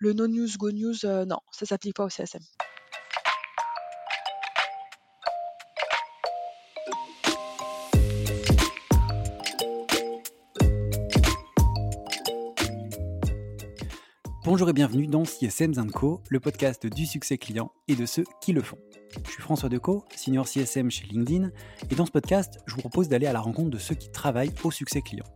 le no news, go news, non, ça s'applique pas au CSM. Bonjour et bienvenue dans CSM Co, le podcast du succès client et de ceux qui le font. Je suis François Decaux, senior CSM chez LinkedIn, et dans ce podcast, je vous propose d'aller à la rencontre de ceux qui travaillent au succès client.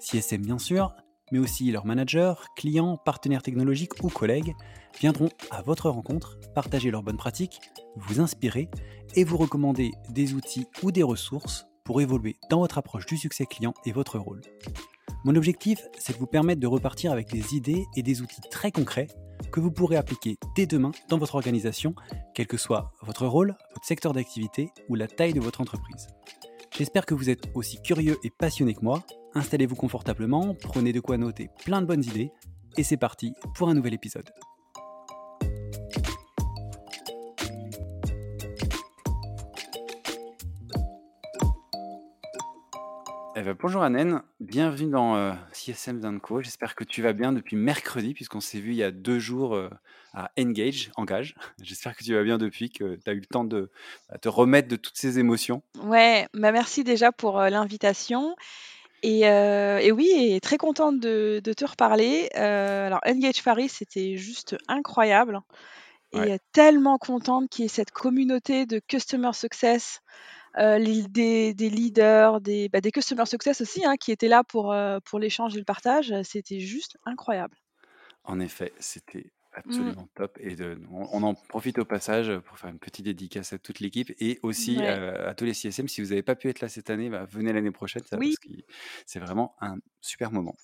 CSM bien sûr, mais aussi leurs managers, clients, partenaires technologiques ou collègues viendront à votre rencontre, partager leurs bonnes pratiques, vous inspirer et vous recommander des outils ou des ressources pour évoluer dans votre approche du succès client et votre rôle. Mon objectif, c'est de vous permettre de repartir avec des idées et des outils très concrets que vous pourrez appliquer dès demain dans votre organisation, quel que soit votre rôle, votre secteur d'activité ou la taille de votre entreprise. J'espère que vous êtes aussi curieux et passionné que moi. Installez-vous confortablement, prenez de quoi noter plein de bonnes idées, et c'est parti pour un nouvel épisode. Eh ben, bonjour Anen, bienvenue dans euh, CSM Danco. J'espère que tu vas bien depuis mercredi, puisqu'on s'est vu il y a deux jours euh, à Engage, Engage. J'espère que tu vas bien depuis, que tu as eu le temps de bah, te remettre de toutes ces émotions. Ouais, bah merci déjà pour euh, l'invitation. Et, et oui, et très contente de, de te reparler. alors, Engage Paris, c'était juste incroyable. Et tellement contente qu'il y ait cette communauté de Customer Success euh, des, leaders, des, bah, des customer success aussi, hein, qui étaient là pour, euh, pour l'échange et le partage. C'était juste incroyable. En effet, c'était mmh. absolument top. Et on, en profite au passage pour faire une petite dédicace à toute l'équipe et aussi euh, à tous les CSM. Si vous n'avez pas pu être là cette année, bah, venez l'année prochaine, ça, parce que c'est vraiment un super moment.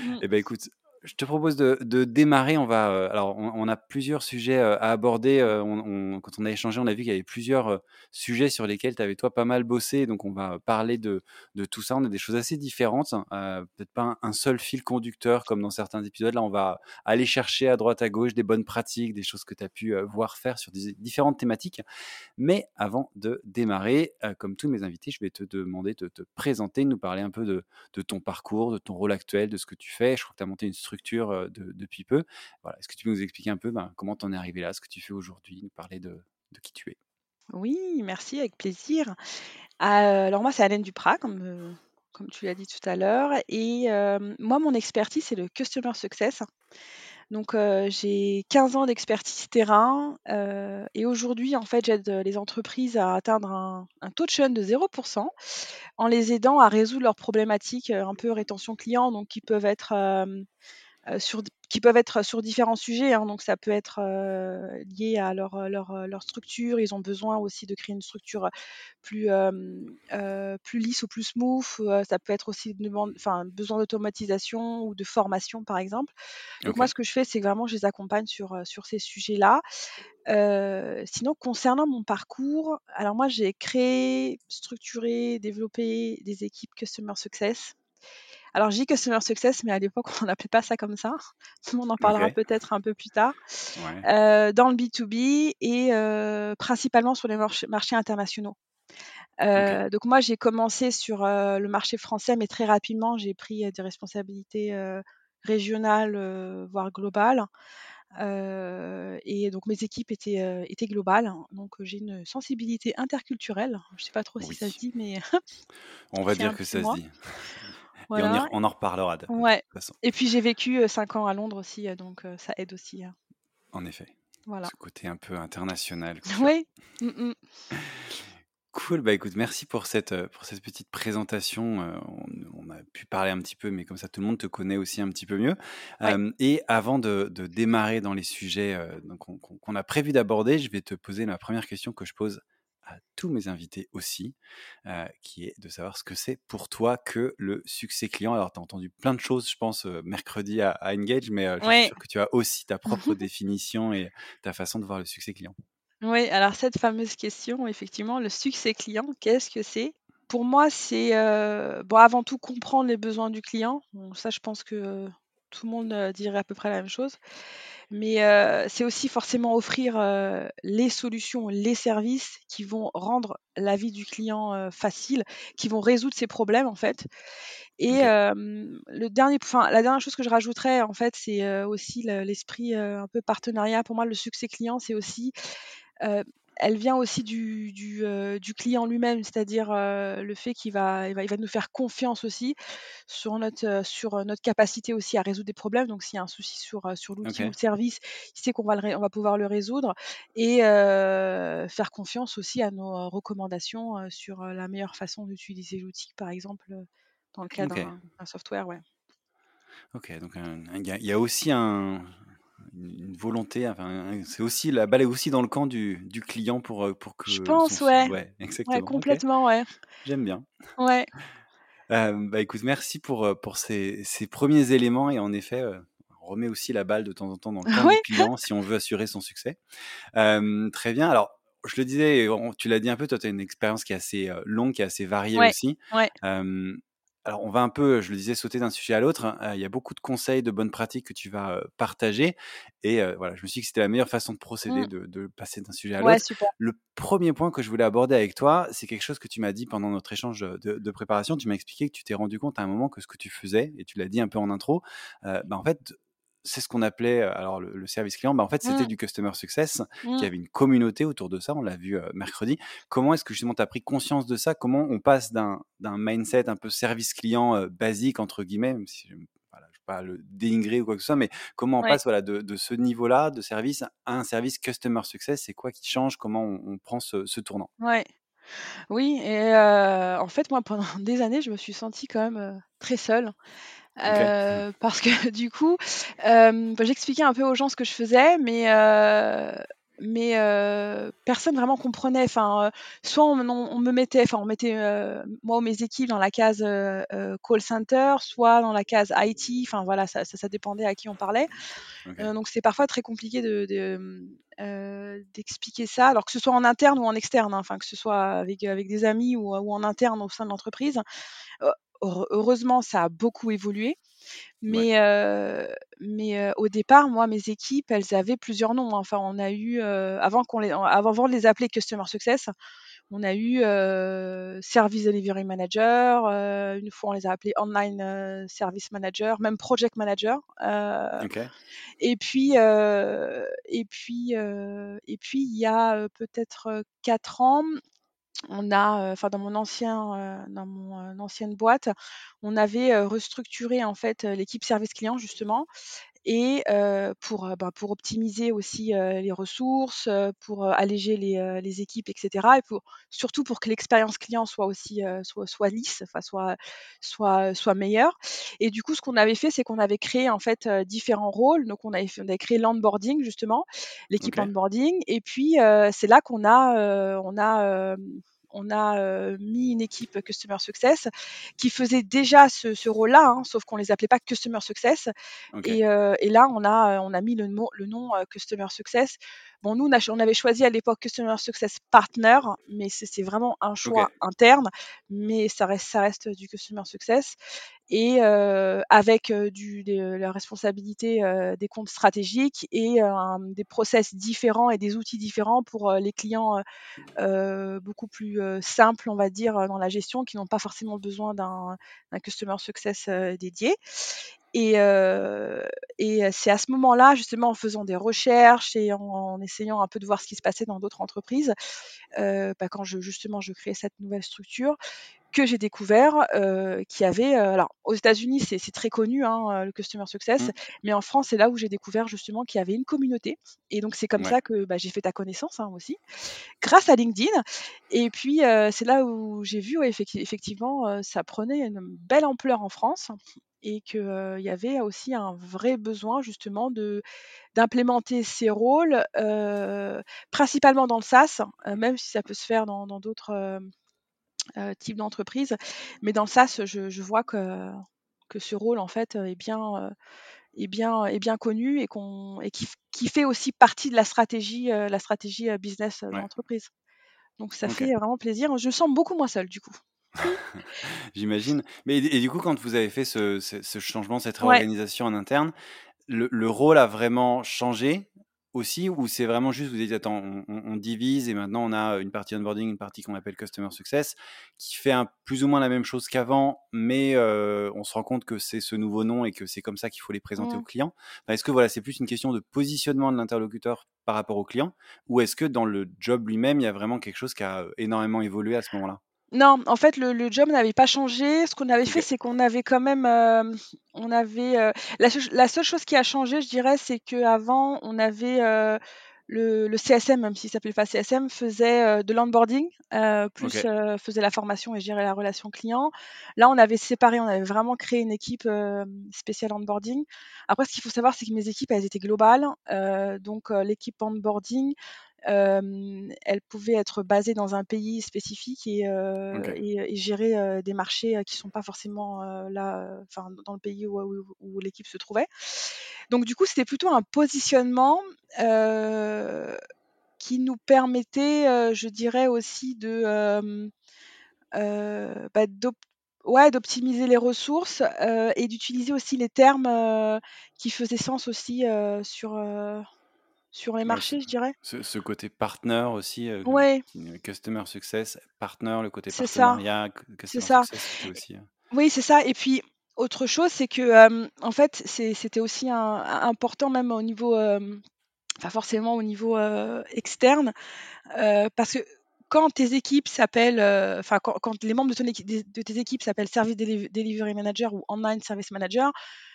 Mmh. et eh ben écoute, je te propose de, démarrer. On va, euh, alors, on, a plusieurs sujets euh, à aborder. Euh, quand on a échangé, on a vu qu'il y avait plusieurs sujets sur lesquels tu avais toi pas mal bossé. Donc, on va parler de, tout ça. On a des choses assez différentes. Hein. Peut-être pas un, seul fil conducteur comme dans certains épisodes. Là, on va aller chercher à droite à gauche des bonnes pratiques, des choses que tu as pu voir faire sur différentes thématiques. Mais avant de démarrer, comme tous mes invités, je vais te demander de te présenter, de nous parler un peu de, de ton parcours, de ton rôle actuel, de ce que tu fais. Je crois que tu as monté une structure structure depuis peu. Voilà. Est-ce que tu peux nous expliquer un peu ben, comment tu en es arrivé là, ce que tu fais aujourd'hui, nous parler de, qui tu es? Oui, merci, avec plaisir. alors moi, c'est Alain Duprat, comme, comme tu l'as dit tout à l'heure. Et moi, mon expertise, c'est le Customer Success. Donc j'ai 15 ans d'expertise terrain et aujourd'hui en fait j'aide les entreprises à atteindre un, taux de churn de 0% en les aidant à résoudre leurs problématiques un peu rétention client donc qui peuvent être sur, qui peuvent être sur différents sujets. Hein. donc ça peut être euh, lié à leur, leur, leur, structure. Ils ont besoin aussi de créer une structure plus, euh, plus lisse ou plus smooth. ça peut être aussi enfin, besoin d'automatisation ou de formation, par exemple. Donc moi, ce que je fais, c'est vraiment, je les accompagne sur, sur ces sujets-là. sinon, concernant mon parcours, alors moi, j'ai créé, structuré, développé des équipes Customer Success alors, j'ai Customer Success, mais à l'époque, on n'appelait pas ça comme ça. On en parlera peut-être un peu plus tard. Euh, dans le B2B et euh, principalement sur les marchés, internationaux. Euh, donc moi, j'ai commencé sur le marché français, mais très rapidement, j'ai pris des responsabilités régionales, voire globales. et donc mes équipes étaient, étaient globales. Donc j'ai une sensibilité interculturelle. Je ne sais pas trop si ça se dit, mais on va dire que ça se dit. Et on, en reparlera. De, ouais. façon. Et puis j'ai vécu 5 ans à Londres aussi, donc ça aide aussi. Hein. En effet. Voilà. Ce côté un peu international. Oui. Mmh. Cool, bah écoute, merci pour cette, pour cette petite présentation. on, a pu parler un petit peu, mais comme ça tout le monde te connaît aussi un petit peu mieux. et avant de, de, démarrer dans les sujets qu'on a prévu d'aborder, je vais te poser la première question que je pose à tous mes invités aussi, qui est de savoir ce que c'est pour toi que le succès client. Alors, tu as entendu plein de choses, je pense, mercredi à, Engage, mais je suis sûr que tu as aussi ta propre définition et ta façon de voir le succès client. Oui, alors cette fameuse question, effectivement, le succès client, qu'est-ce que c'est? Pour moi, c'est bon, avant tout comprendre les besoins du client. ça, je pense que tout le monde dirait à peu près la même chose. mais c'est aussi forcément offrir les solutions, les services qui vont rendre la vie du client facile, qui vont résoudre ses problèmes en fait. Et le dernier, enfin la dernière chose que je rajouterais en fait, c'est aussi l'esprit un peu partenariat. Pour moi, le succès client, c'est aussi elle vient aussi du, du, du client lui-même, c'est-à-dire le fait qu'il va, il va, il va nous faire confiance aussi sur notre, sur notre capacité aussi à résoudre des problèmes. Donc s'il y a un souci sur, sur l'outil ou le service, il sait qu'on va, le on va pouvoir le résoudre et faire confiance aussi à nos recommandations sur la meilleure façon d'utiliser l'outil, par exemple, dans le cas d'un software. Ouais. Ok, donc il y, y, a aussi un, une volonté, enfin, c'est aussi la balle est aussi dans le camp du, du client pour, euh, pour que. Je pense, ouais. Ouais, exactement. Ouais, complètement, ouais. J'aime bien. Ouais. Euh, bah écoute, merci pour, euh, pour ces, ces, premiers éléments et en effet, on remet aussi la balle de temps en temps dans le camp du client si on veut assurer son succès. très bien. Alors, je le disais, tu l'as dit un peu, toi, tu as une expérience qui est assez longue, qui est assez variée aussi. Ouais. Alors, on va un peu, je le disais, sauter d'un sujet à l'autre. Hein. il y a beaucoup de conseils, de bonnes pratiques que tu vas partager. Et voilà, je me suis dit que c'était la meilleure façon de procéder, mmh. de, passer d'un sujet à l'autre. Le premier point que je voulais aborder avec toi, c'est quelque chose que tu m'as dit pendant notre échange de, préparation. Tu m'as expliqué que tu t'es rendu compte à un moment que ce que tu faisais, et tu l'as dit un peu en intro, bah, en fait, c'est ce qu'on appelait alors le, service client. Bah, en fait, c'était mmh. du customer success, qui mmh. avait une communauté autour de ça. On l'a vu mercredi. Comment est-ce que justement tu as pris conscience de ça? Comment on passe d'un mindset un peu service client basique, entre guillemets, même si je ne vais pas le dénigrer ou quoi que ce soit, mais comment on passe voilà, de, ce niveau-là de service à un service customer success? C'est quoi qui change? Comment on, prend ce, tournant? Ouais. Oui, et en fait, moi, pendant des années, je me suis sentie quand même très seule. Euh, parce que du coup, euh, bah, j'expliquais un peu aux gens ce que je faisais, mais euh, mais personne vraiment comprenait. Enfin, soit on, me mettait, enfin on mettait moi ou mes équipes dans la case call center, soit dans la case IT. Enfin voilà, ça, ça, dépendait à qui on parlait. donc c'est parfois très compliqué de, d'expliquer ça, alors que ce soit en interne ou en externe, hein, enfin que ce soit avec avec des amis ou, ou en interne au sein de l'entreprise heureusement, ça a beaucoup évolué. Mais, mais au départ, moi, mes équipes, elles avaient plusieurs noms. Hein. Enfin, on a eu, avant, qu'on les, avant de les appeler Customer Success, on a eu Service Delivery Manager, une fois on les a appelés Online Service Manager, même Project Manager. Et puis, et puis, et puis, il y a peut-être quatre ans, on a, enfin dans mon ancien, dans mon ancienne boîte, on avait restructuré en fait l'équipe service client justement et pour, bah, pour optimiser aussi les ressources, pour alléger les, les, équipes, etc. Et pour, surtout pour que l'expérience client soit aussi soit, soit lisse, enfin soit, soit, soit meilleure. Et du coup, ce qu'on avait fait, c'est qu'on avait créé en fait différents rôles. Donc on avait, on avait créé l'onboarding justement, l'équipe onboarding. Et puis c'est là qu'on a, on a on a mis une équipe Customer Success qui faisait déjà ce, rôle-là, hein, sauf qu'on les appelait pas Customer Success. Et, là, on a, on a mis le, le nom Customer Success. Bon, nous, on, avait choisi à l'époque Customer Success Partner, mais c'est vraiment un choix interne, mais ça reste, ça reste du Customer Success. Et avec du, la responsabilité des comptes stratégiques et des process différents et des outils différents pour les clients beaucoup plus simples, on va dire, dans la gestion, qui n'ont pas forcément besoin d'un Customer Success dédié. Et, et c'est à ce moment-là, justement, en faisant des recherches et en, essayant un peu de voir ce qui se passait dans d'autres entreprises, bah, quand je, justement je créais cette nouvelle structure, que j'ai découvert qu'il y avait. alors, aux États-Unis, c'est très connu, hein, le Customer Success, mmh. mais en France, c'est là où j'ai découvert justement qu'il y avait une communauté. Et donc, c'est comme ça que bah, j'ai fait ta connaissance hein, aussi, grâce à LinkedIn. Et puis, c'est là où j'ai vu, effectivement, ça prenait une belle ampleur en France et qu'il y avait aussi un vrai besoin justement de d'implémenter ces rôles, principalement dans le SaaS, même si ça peut se faire dans d'autres types d'entreprises. Mais dans le SaaS, je, vois que, que ce rôle en fait est bien, est bien, est bien connu et, qu'on, et qui, qui, fait aussi partie de la stratégie, la stratégie business de l'entreprise. Donc ça fait vraiment plaisir. Je me sens beaucoup moins seule du coup. J'imagine. Mais et, du coup, quand vous avez fait ce, ce, changement, cette réorganisation en interne, le, le, rôle a vraiment changé aussi ou c'est vraiment juste vous dites attends on, on, divise et maintenant on a une partie onboarding une partie qu'on appelle customer success qui fait un, plus ou moins la même chose qu'avant mais euh, on se rend compte que c'est ce nouveau nom et que c'est comme ça qu'il faut les présenter Mmh. aux clients est-ce que voilà c'est plus une question de positionnement de l'interlocuteur par rapport au client ou est-ce que dans le job lui-même il y a vraiment quelque chose qui a énormément évolué à ce moment-là? Non, en fait, le le job n'avait pas changé. Ce qu'on avait fait, Ok. c'est qu'on avait quand même, hem, on avait, heu, la seule la seule chose qui a changé, je dirais, c'est qu'avant, on avait, heu, le le CSM, même s'il s'appelait pas CSM, faisait, heu, de l'onboarding, heu, plus, Ok. heu, faisait la formation et gérait la relation client. Là, on avait séparé, on avait vraiment créé une équipe, hem, spéciale onboarding. Après, ce qu'il faut savoir, c'est que mes équipes, elles étaient globales, heu, donc heu, l'équipe onboarding, elle pouvait être basée dans un pays spécifique et gérer, des marchés, qui sont pas forcément, là, enfin, dans le pays où où où l'équipe se trouvait. Donc du coup, c'était plutôt un positionnement, qui nous permettait, je dirais aussi de, bah, ouais, d'optimiser les ressources, et d'utiliser aussi les termes, qui faisaient sens aussi, sur, sur les Ouais, marchés, je dirais. ce- ce côté partner aussi, euh, Ouais, qui- customer success, partner, le côté c'est ça, partenariat, cu- c'est customer ça. success, c'était aussi. euh, Oui, c'est ça et puis autre chose, c'est que, en fait, c'est c'était aussi un important même au niveau, pas forcément au niveau, externe, parce que quand tes équipes s'appellent, enfin quand quand les membres de ton équipe de tes équipes s'appellent service deliv delivery manager ou online service manager,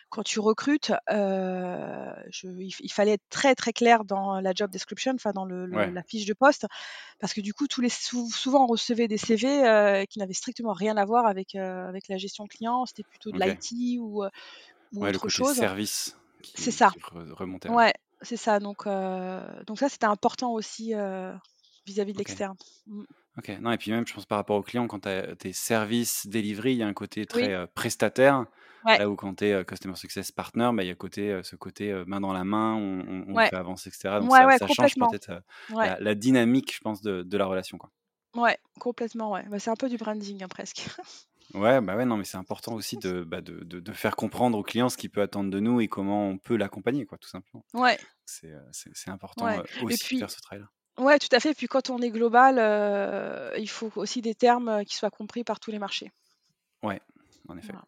quand tu recrutes, je il il fallait être très, très clair dans la job description, enfin dans le le Ouais, la fiche de poste, parce que du coup, tous les sou souvent on recevait des CV, heu, qui n'avaient strictement rien à voir avec, heu, avec la gestion client. C'était plutôt de l'IT ou, ou Ouais, le autre côté chose. service C'est ça. remontait. Ouais. C'est ça. Donc, donc ça, c'était important aussi, vis-à-vis de Ok. l'externe. Mmh. Ok. Non, et puis même, je pense par rapport aux clients, quand tu as tes services delivery, il y a un côté très euh, prestataire. Ouais, Là où quand tu es Customer Success Partner, bah, il y a côté, ce côté main dans la main, on, on- ouais, fait avancer, etc. Donc ça, change peut-être la, la dynamique, je pense, de, de la relation. Quoi. ouais, complètement, ouais. Bah, c'est un peu du branding, hein, presque. Ouais, bah ouais, non, mais c'est important aussi de, bah, de, de, de faire comprendre au client ce qu'il peut attendre de nous et comment on peut l'accompagner, quoi, tout simplement. Ouais, C'est important ouais et aussi de faire ce travail-là. ouais, tout à fait. Puis quand on est global, il faut aussi des termes, qui soient compris par tous les marchés. Ouais, en effet. Voilà.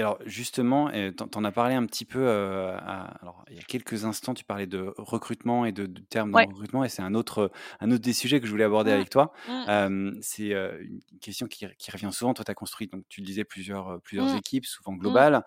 Et alors justement, tu en as parlé un petit peu, heu, à alors il y a quelques instants, tu parlais de recrutement et de de termes Ouais. le recrutement et c'est un autre, un autre des sujets que je voulais aborder Mmh. avec toi. Mmh. C'est, heu, une question qui qui revient souvent. Toi, tu as construit, donc tu le disais, plusieurs, heu, plusieurs Mmh. équipes, souvent globales.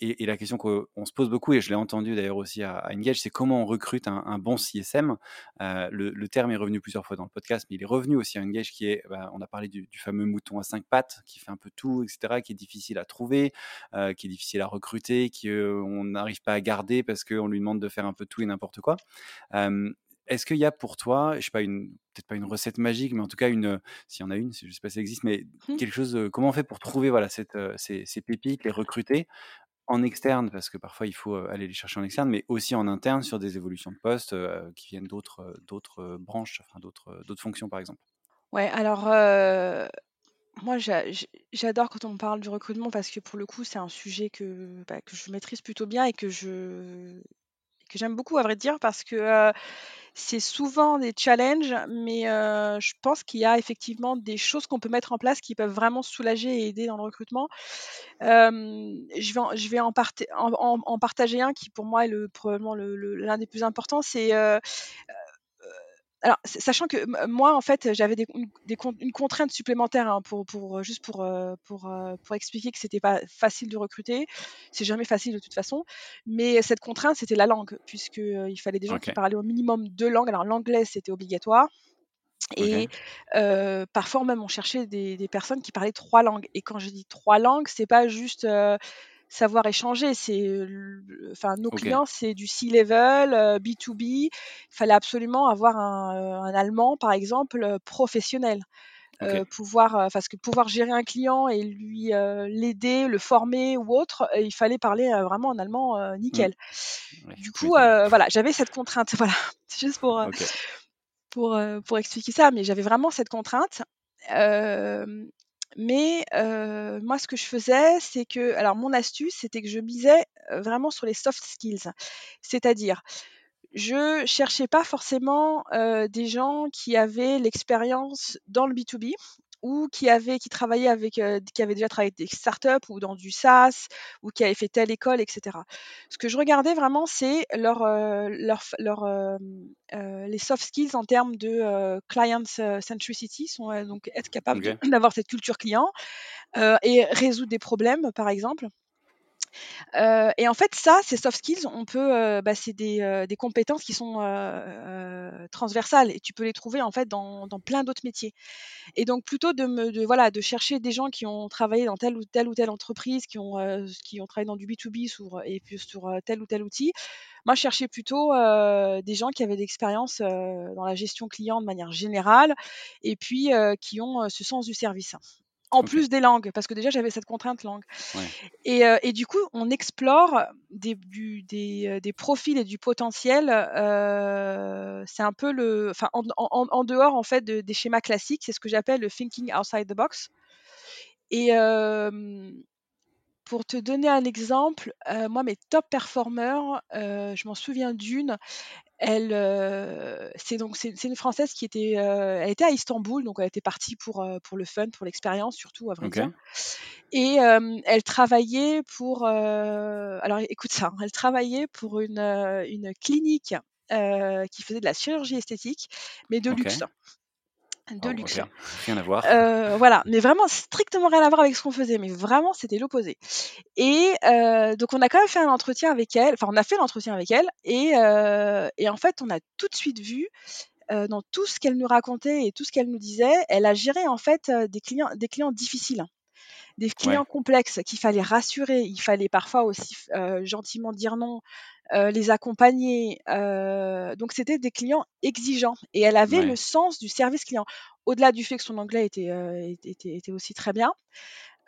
Et et la question qu'on se pose beaucoup et je l'ai entendu d'ailleurs aussi à à Engage, c'est comment on recrute un un bon CSM? Le le terme est revenu plusieurs fois dans le podcast, mais il est revenu aussi à Engage qui est, bah, on a parlé du du fameux mouton à 5 pattes qui fait un peu tout et cetera, qui est difficile à trouver, euh, qui est difficile à recruter, qu'on n'arrive pas à garder parce qu'on lui demande de faire un peu tout et n'importe quoi. Euh, est-ce qu'il y a pour toi, je sais pas, une, peut-être pas une recette magique, mais en tout cas une, s'il y en a une, je sais pas si ça existe, mais Mmh. quelque chose, euh, comment on fait pour trouver voilà cette, euh, ces, ces pépites, les recruter en externe, parce que parfois il faut euh, aller les chercher en externe, mais aussi en interne sur des évolutions de poste euh, qui viennent d'autres, euh, d'autres euh, branches, enfin d'autres, euh, d'autres fonctions par exemple. Ouais, alors, moi j'adore quand on me parle du recrutement parce que pour le coup, c'est un sujet que, bah, je maîtrise plutôt bien et que je j'aime beaucoup à vrai dire parce que, heu, c'est souvent des challenges, mais, heu, je pense qu'il y a effectivement des choses qu'on peut mettre en place qui peuvent vraiment soulager et aider dans le recrutement. Je vais en en partager un qui pour moi est le probablement le le l'un des plus importants, c'est, heu alors, sachant que moi, en fait, j'avais des une des con une contrainte supplémentaire, hein, pour pour, heu, juste pour, heu, pour, expliquer que c'était pas facile de recruter. C'est jamais facile de toute façon, mais cette contrainte, c'était la langue puisque, heu, il fallait des gens qui parlaient au minimum 2 langues. Alors l'anglais, c'était obligatoire. Et parfois même on cherchait des des personnes qui parlaient 3 langues. Et quand je dis 3 langues, c'est pas juste, savoir échanger, c'est, le enfin nos clients, c'est du C-level, heu, B2B. Il fallait absolument avoir un, heu, un allemand, par exemple, professionnel. Heu, pouvoir, parce que pouvoir gérer un client et lui, heu, l'aider, le former ou autre, il fallait parler, vraiment un allemand, Hmm, nickel. ouais, Du coup, voilà, j'avais cette contrainte, voilà, c'est juste pour, pour, pour expliquer ça, mais j'avais vraiment cette contrainte. Hem, Mais moi, ce que je faisais, c'est que alors mon astuce, c'était que je misais, vraiment sur les soft skills. C'est-à-dire, je cherchais pas forcément, des gens qui avaient l'expérience dans le B2B ou qui avaient qui travaillaient avec, qui avaient déjà travaillé avec des startups ou dans du SaaS ou qui avaient fait telle école et cetera. Ce que je regardais vraiment, c'est leur, leur leur, les soft skills en termes de, client centricity, sont, donc être capable d'avoir cette culture client, et résoudre des problèmes, par exemple. Euh, et en fait, ça, ces soft skills, on peut, euh, bah, c'est des, euh, des, compétences qui sont transversales et tu peux les trouver en fait dans, plein d'autres métiers. Et donc, plutôt de, voilà, de chercher des gens qui ont travaillé dans telle ou telle ou telle entreprise, qui ont, qui ont travaillé dans du B2B sur, et puis sur tel ou tel outil, moi, je cherchais plutôt des gens qui avaient de l'expérience dans la gestion client de manière générale et puis qui ont ce sens du service en plus des langues, parce que déjà j'avais cette contrainte langue. Et, euh, et, du coup, on explore des, du, des, euh, des profils et du potentiel. Euh, c'est un peu le, enfin, en, en, en, dehors en fait de, des schémas classiques, c'est ce que j'appelle le thinking outside the box. Et euh, pour te donner un exemple, moi mes top performers, je m'en souviens d'une. Elle, euh, c'est donc c'est, une française qui était, euh, elle était à Istanbul, donc elle était partie pour euh, pour le fun, pour l'expérience surtout à vrai dire. Et elle travaillait pour, alors écoute ça, hein, elle travaillait pour une une clinique qui faisait de la chirurgie esthétique, mais de luxe de oh, luxe. Rien à voir. Euh, voilà, mais vraiment strictement rien à voir avec ce qu'on faisait, mais vraiment c'était l'opposé. Et euh, donc on a quand même fait un entretien avec elle, enfin on a fait l'entretien avec elle, et, euh, et, en fait on a tout de suite vu dans tout ce qu'elle nous racontait et tout ce qu'elle nous disait, elle a géré en fait des clients, des clients difficiles des clients complexes qu'il fallait rassurer, il fallait parfois aussi gentiment dire non, les accompagner. donc c'était des clients exigeants et elle avait le sens du service client. Au-delà du fait que son anglais était, était, était aussi très bien.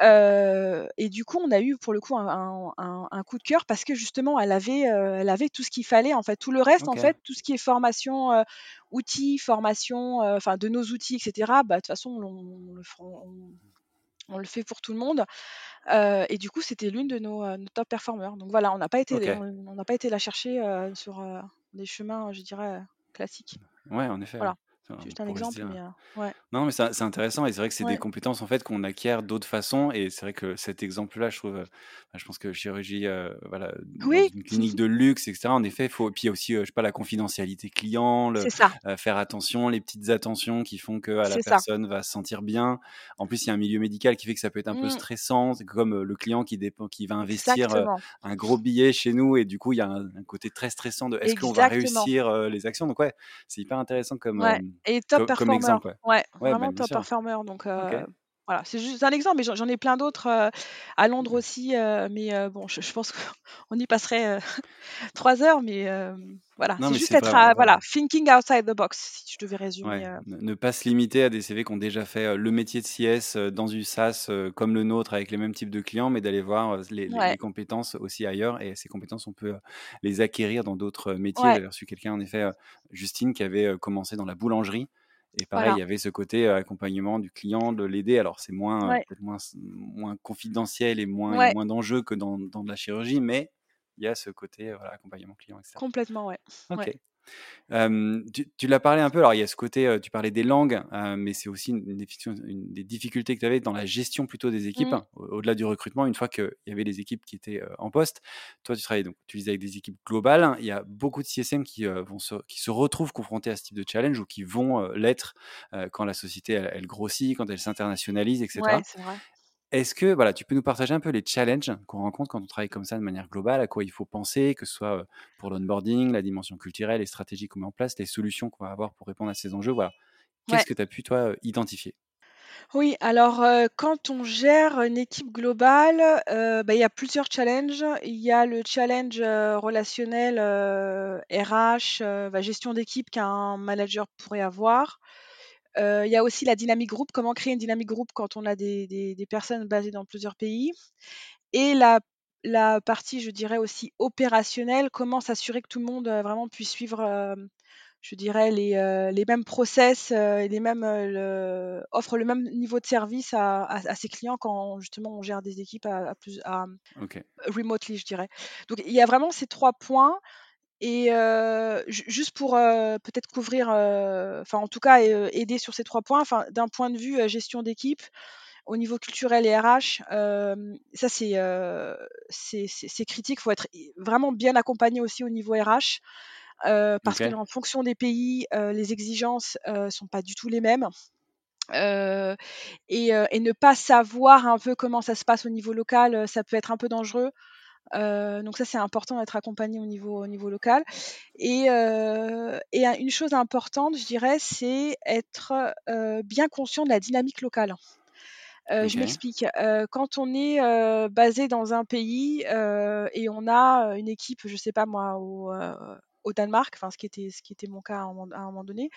et du coup, on a eu pour le coup un, un, coup de cœur parce que justement, elle avait, elle avait tout ce qu'il fallait. En fait, tout le reste, en fait, tout ce qui est formation, outils, formation, enfin de nos outils, etc. Bah, de toute façon, on, le on le fait pour tout le monde. Euh, et du coup, c'était l'une de nos, top performers. Donc voilà, on n'a pas été, on n'a pas été la chercher sur des chemins, je dirais, classiques. Ouais, en effet. Voilà. Juste un exemple, mais ouais. Non, mais c'est intéressant et c'est vrai que c'est des compétences en fait qu'on acquiert d'autres façons et c'est vrai que cet exemple-là, je trouve, bah, je pense que chirurgie, voilà, dans une clinique de luxe, etc. En effet, il faut, puis il y a aussi, je sais pas, la confidentialité client, le, faire attention, les petites attentions qui font que la personne va se sentir bien. En plus, il y a un milieu médical qui fait que ça peut être un peu mmh. stressant, comme le client qui dépend, qui va investir un gros billet chez nous et du coup, il y a un, côté très stressant de est-ce qu'on va réussir les actions? Donc ouais, c'est hyper intéressant comme et top performer. Exemple, ouais. ouais, vraiment top performer. Donc, euh, voilà, c'est juste un exemple, mais j'en ai plein d'autres euh, à Londres aussi. Euh, mais bon, je, je pense qu'on y passerait trois heures, mais voilà, c'est juste être voilà, thinking outside the box, si je devais résumer. Ne pas se limiter à des CV qui ont déjà fait le métier de CS dans du SaaS comme le nôtre avec les mêmes types de clients, mais d'aller voir les, les, compétences aussi ailleurs. Et ces compétences, on peut les acquérir dans d'autres métiers. J'ai reçu quelqu'un, en effet, Justine, qui avait commencé dans la boulangerie. Et pareil, il y avait ce côté accompagnement du client, de l'aider. Alors, c'est moins, moins, moins confidentiel et moins, moins d'enjeux que dans, dans, de la chirurgie, mais il y a ce côté voilà, accompagnement client, etc. Complètement, ouais. Ok tu, l'as parlé un peu, alors il y a ce côté, tu parlais des langues, mais c'est aussi une, des difficultés que tu avais dans la gestion plutôt des équipes, mmh. au-delà du recrutement, une fois qu'il y avait des équipes qui étaient en poste. Toi, tu travailles donc, tu disais avec des équipes globales. Il y a beaucoup de CSM qui, vont se, qui se retrouvent confrontés à ce type de challenge ou qui vont l'être quand la société elle, grossit, quand elle s'internationalise, etc. Ouais, vrai. Est-ce que voilà, tu peux nous partager un peu les challenges qu'on rencontre quand on travaille comme ça de manière globale, à quoi il faut penser, que ce soit pour l'onboarding, la dimension culturelle, les stratégies qu'on met en place, les solutions qu'on va avoir pour répondre à ces enjeux voilà. Qu'est-ce que tu as pu, toi, identifier? Oui, alors quand on gère une équipe globale, bah, il y a plusieurs challenges. Il y a le challenge relationnel RH, bah, gestion d'équipe qu'un manager pourrait avoir. Il y a aussi la dynamique groupe, comment créer une dynamique groupe quand on a des, des, personnes basées dans plusieurs pays. Et la, la, partie, je dirais aussi opérationnelle, comment s'assurer que tout le monde euh, vraiment puisse suivre, euh, je dirais, les, les mêmes process et les mêmes, le, offre le même niveau de service à, à, ses clients quand justement on gère des équipes à, plus à, remotely, je dirais. Donc il y a vraiment ces trois points. Et juste pour peut-être couvrir, enfin en tout cas aider sur ces trois points, enfin d'un point de vue gestion d'équipe, au niveau culturel et RH, ça c'est c'est critique. Il faut être vraiment bien accompagné aussi au niveau RH. parce que en fonction des pays, les exigences ne sont pas du tout les mêmes. et, et, ne pas savoir un peu comment ça se passe au niveau local, ça peut être un peu dangereux. Euh, donc ça, c'est important d'être accompagné au niveau, au niveau local. Et, euh, et, une chose importante, je dirais, c'est être euh, bien conscient de la dynamique locale. Je m'explique. quand on est basé dans un pays et on a une équipe, je sais pas moi, au, au Danemark, enfin ce qui était ce qui était mon cas à un moment donné,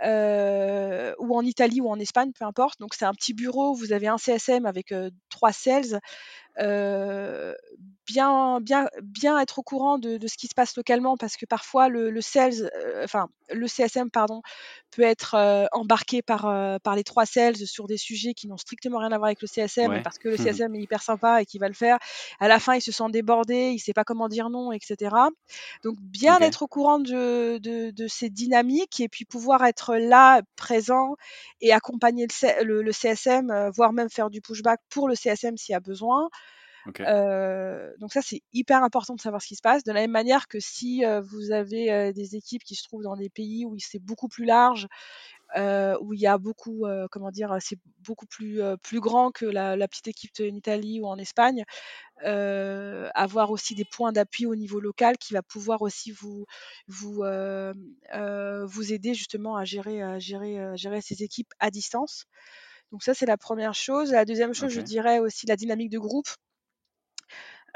ou en Italie ou en Espagne, peu importe. Donc c'est un petit bureau, vous avez un CSM avec trois sales bien, bien, bien être au courant de, ce qui se passe localement parce que parfois le, sales, enfin le CSM pardon, peut être embarqué par, par les trois sales sur des sujets qui n'ont strictement rien à voir avec le CSM parce que le CSM est hyper sympa et qui va le faire. À la fin, il se sent débordé, il sait pas comment dire non, etc. Donc bien être au courant de, de, ces dynamiques et puis pouvoir être là, présent et accompagner le, le CSM, voire même faire du pushback pour le CSM s'il y a besoin donc ça, c'est hyper important de savoir ce qui se passe. De la même manière que si vous avez des équipes qui se trouvent dans des pays où c'est beaucoup plus large, où il y a beaucoup, comment dire, c'est beaucoup plus, plus grand que la, petite équipe en Italie ou en Espagne, avoir aussi des points d'appui au niveau local qui va pouvoir aussi vous, vous, vous aider justement à gérer, à gérer, à gérer ces équipes à distance. Donc ça, c'est la première chose. La deuxième chose, je dirais aussi la dynamique de groupe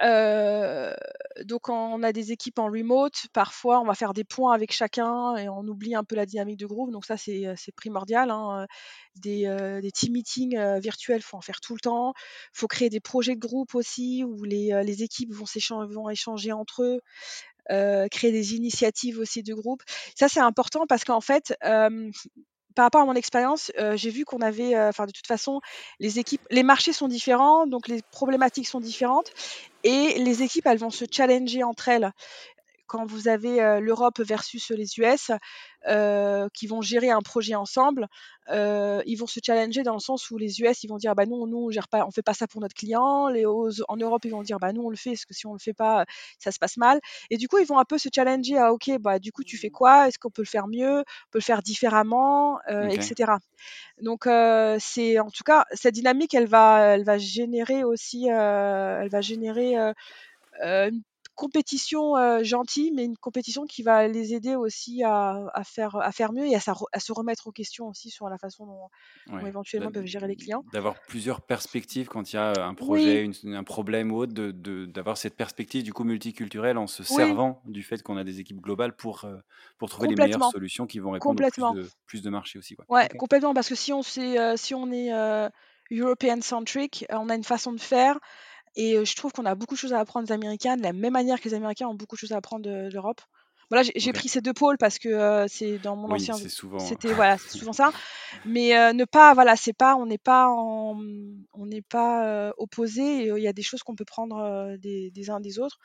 donc on a des équipes en remote, parfois on va faire des points avec chacun et on oublie un peu la dynamique de groupe, donc ça c'est primordial. Hein. Des, des, team meetings virtuels, faut en faire tout le temps. faut créer des projets de groupe aussi où les, les équipes vont, vont échanger entre eux. créer des initiatives aussi de groupe. Ça c'est important parce qu'en fait, par rapport à mon expérience, j'ai vu qu'on avait, enfin de toute façon, les équipes, les marchés sont différents, donc les problématiques sont différentes, et les équipes, elles vont se challenger entre elles quand vous avez l'Europe versus les US qui vont gérer un projet ensemble, ils vont se challenger dans le sens où les US ils vont dire bah non nous on gère pas on fait pas ça pour notre client, les en Europe ils vont dire bah nous on le fait parce que si on le fait pas ça se passe mal et du coup ils vont un peu se challenger à ok bah du coup tu fais quoi? Est-ce qu'on peut le faire mieux? On peut le faire différemment? Etc donc c'est en tout cas cette dynamique elle va elle va générer aussi elle va générer une compétition gentille, mais une compétition qui va les aider aussi à, faire, à faire mieux et à, se remettre en question aussi sur la façon dont, éventuellement peuvent gérer les clients. D'avoir plusieurs perspectives quand il y a un projet, un problème ou autre, d'avoir de, cette perspective du coup multiculturelle en se servant du fait qu'on a des équipes globales pour, pour trouver les meilleures solutions qui vont répondre à plus de, plus de marchés aussi. Ouais, complètement, parce que si on, si on est European centric, on a une façon de faire et je trouve qu'on a beaucoup de choses à apprendre des Américains, de la même manière que les Américains ont beaucoup de choses à apprendre de, l'Europe. Voilà, j'ai pris ces deux pôles parce que c'est dans mon ancien. C'était voilà, souvent ça. Mais ne pas, voilà, c'est pas, on n'est pas en, on n'est pas opposé. Il y a des choses qu'on peut prendre des, des, uns des autres.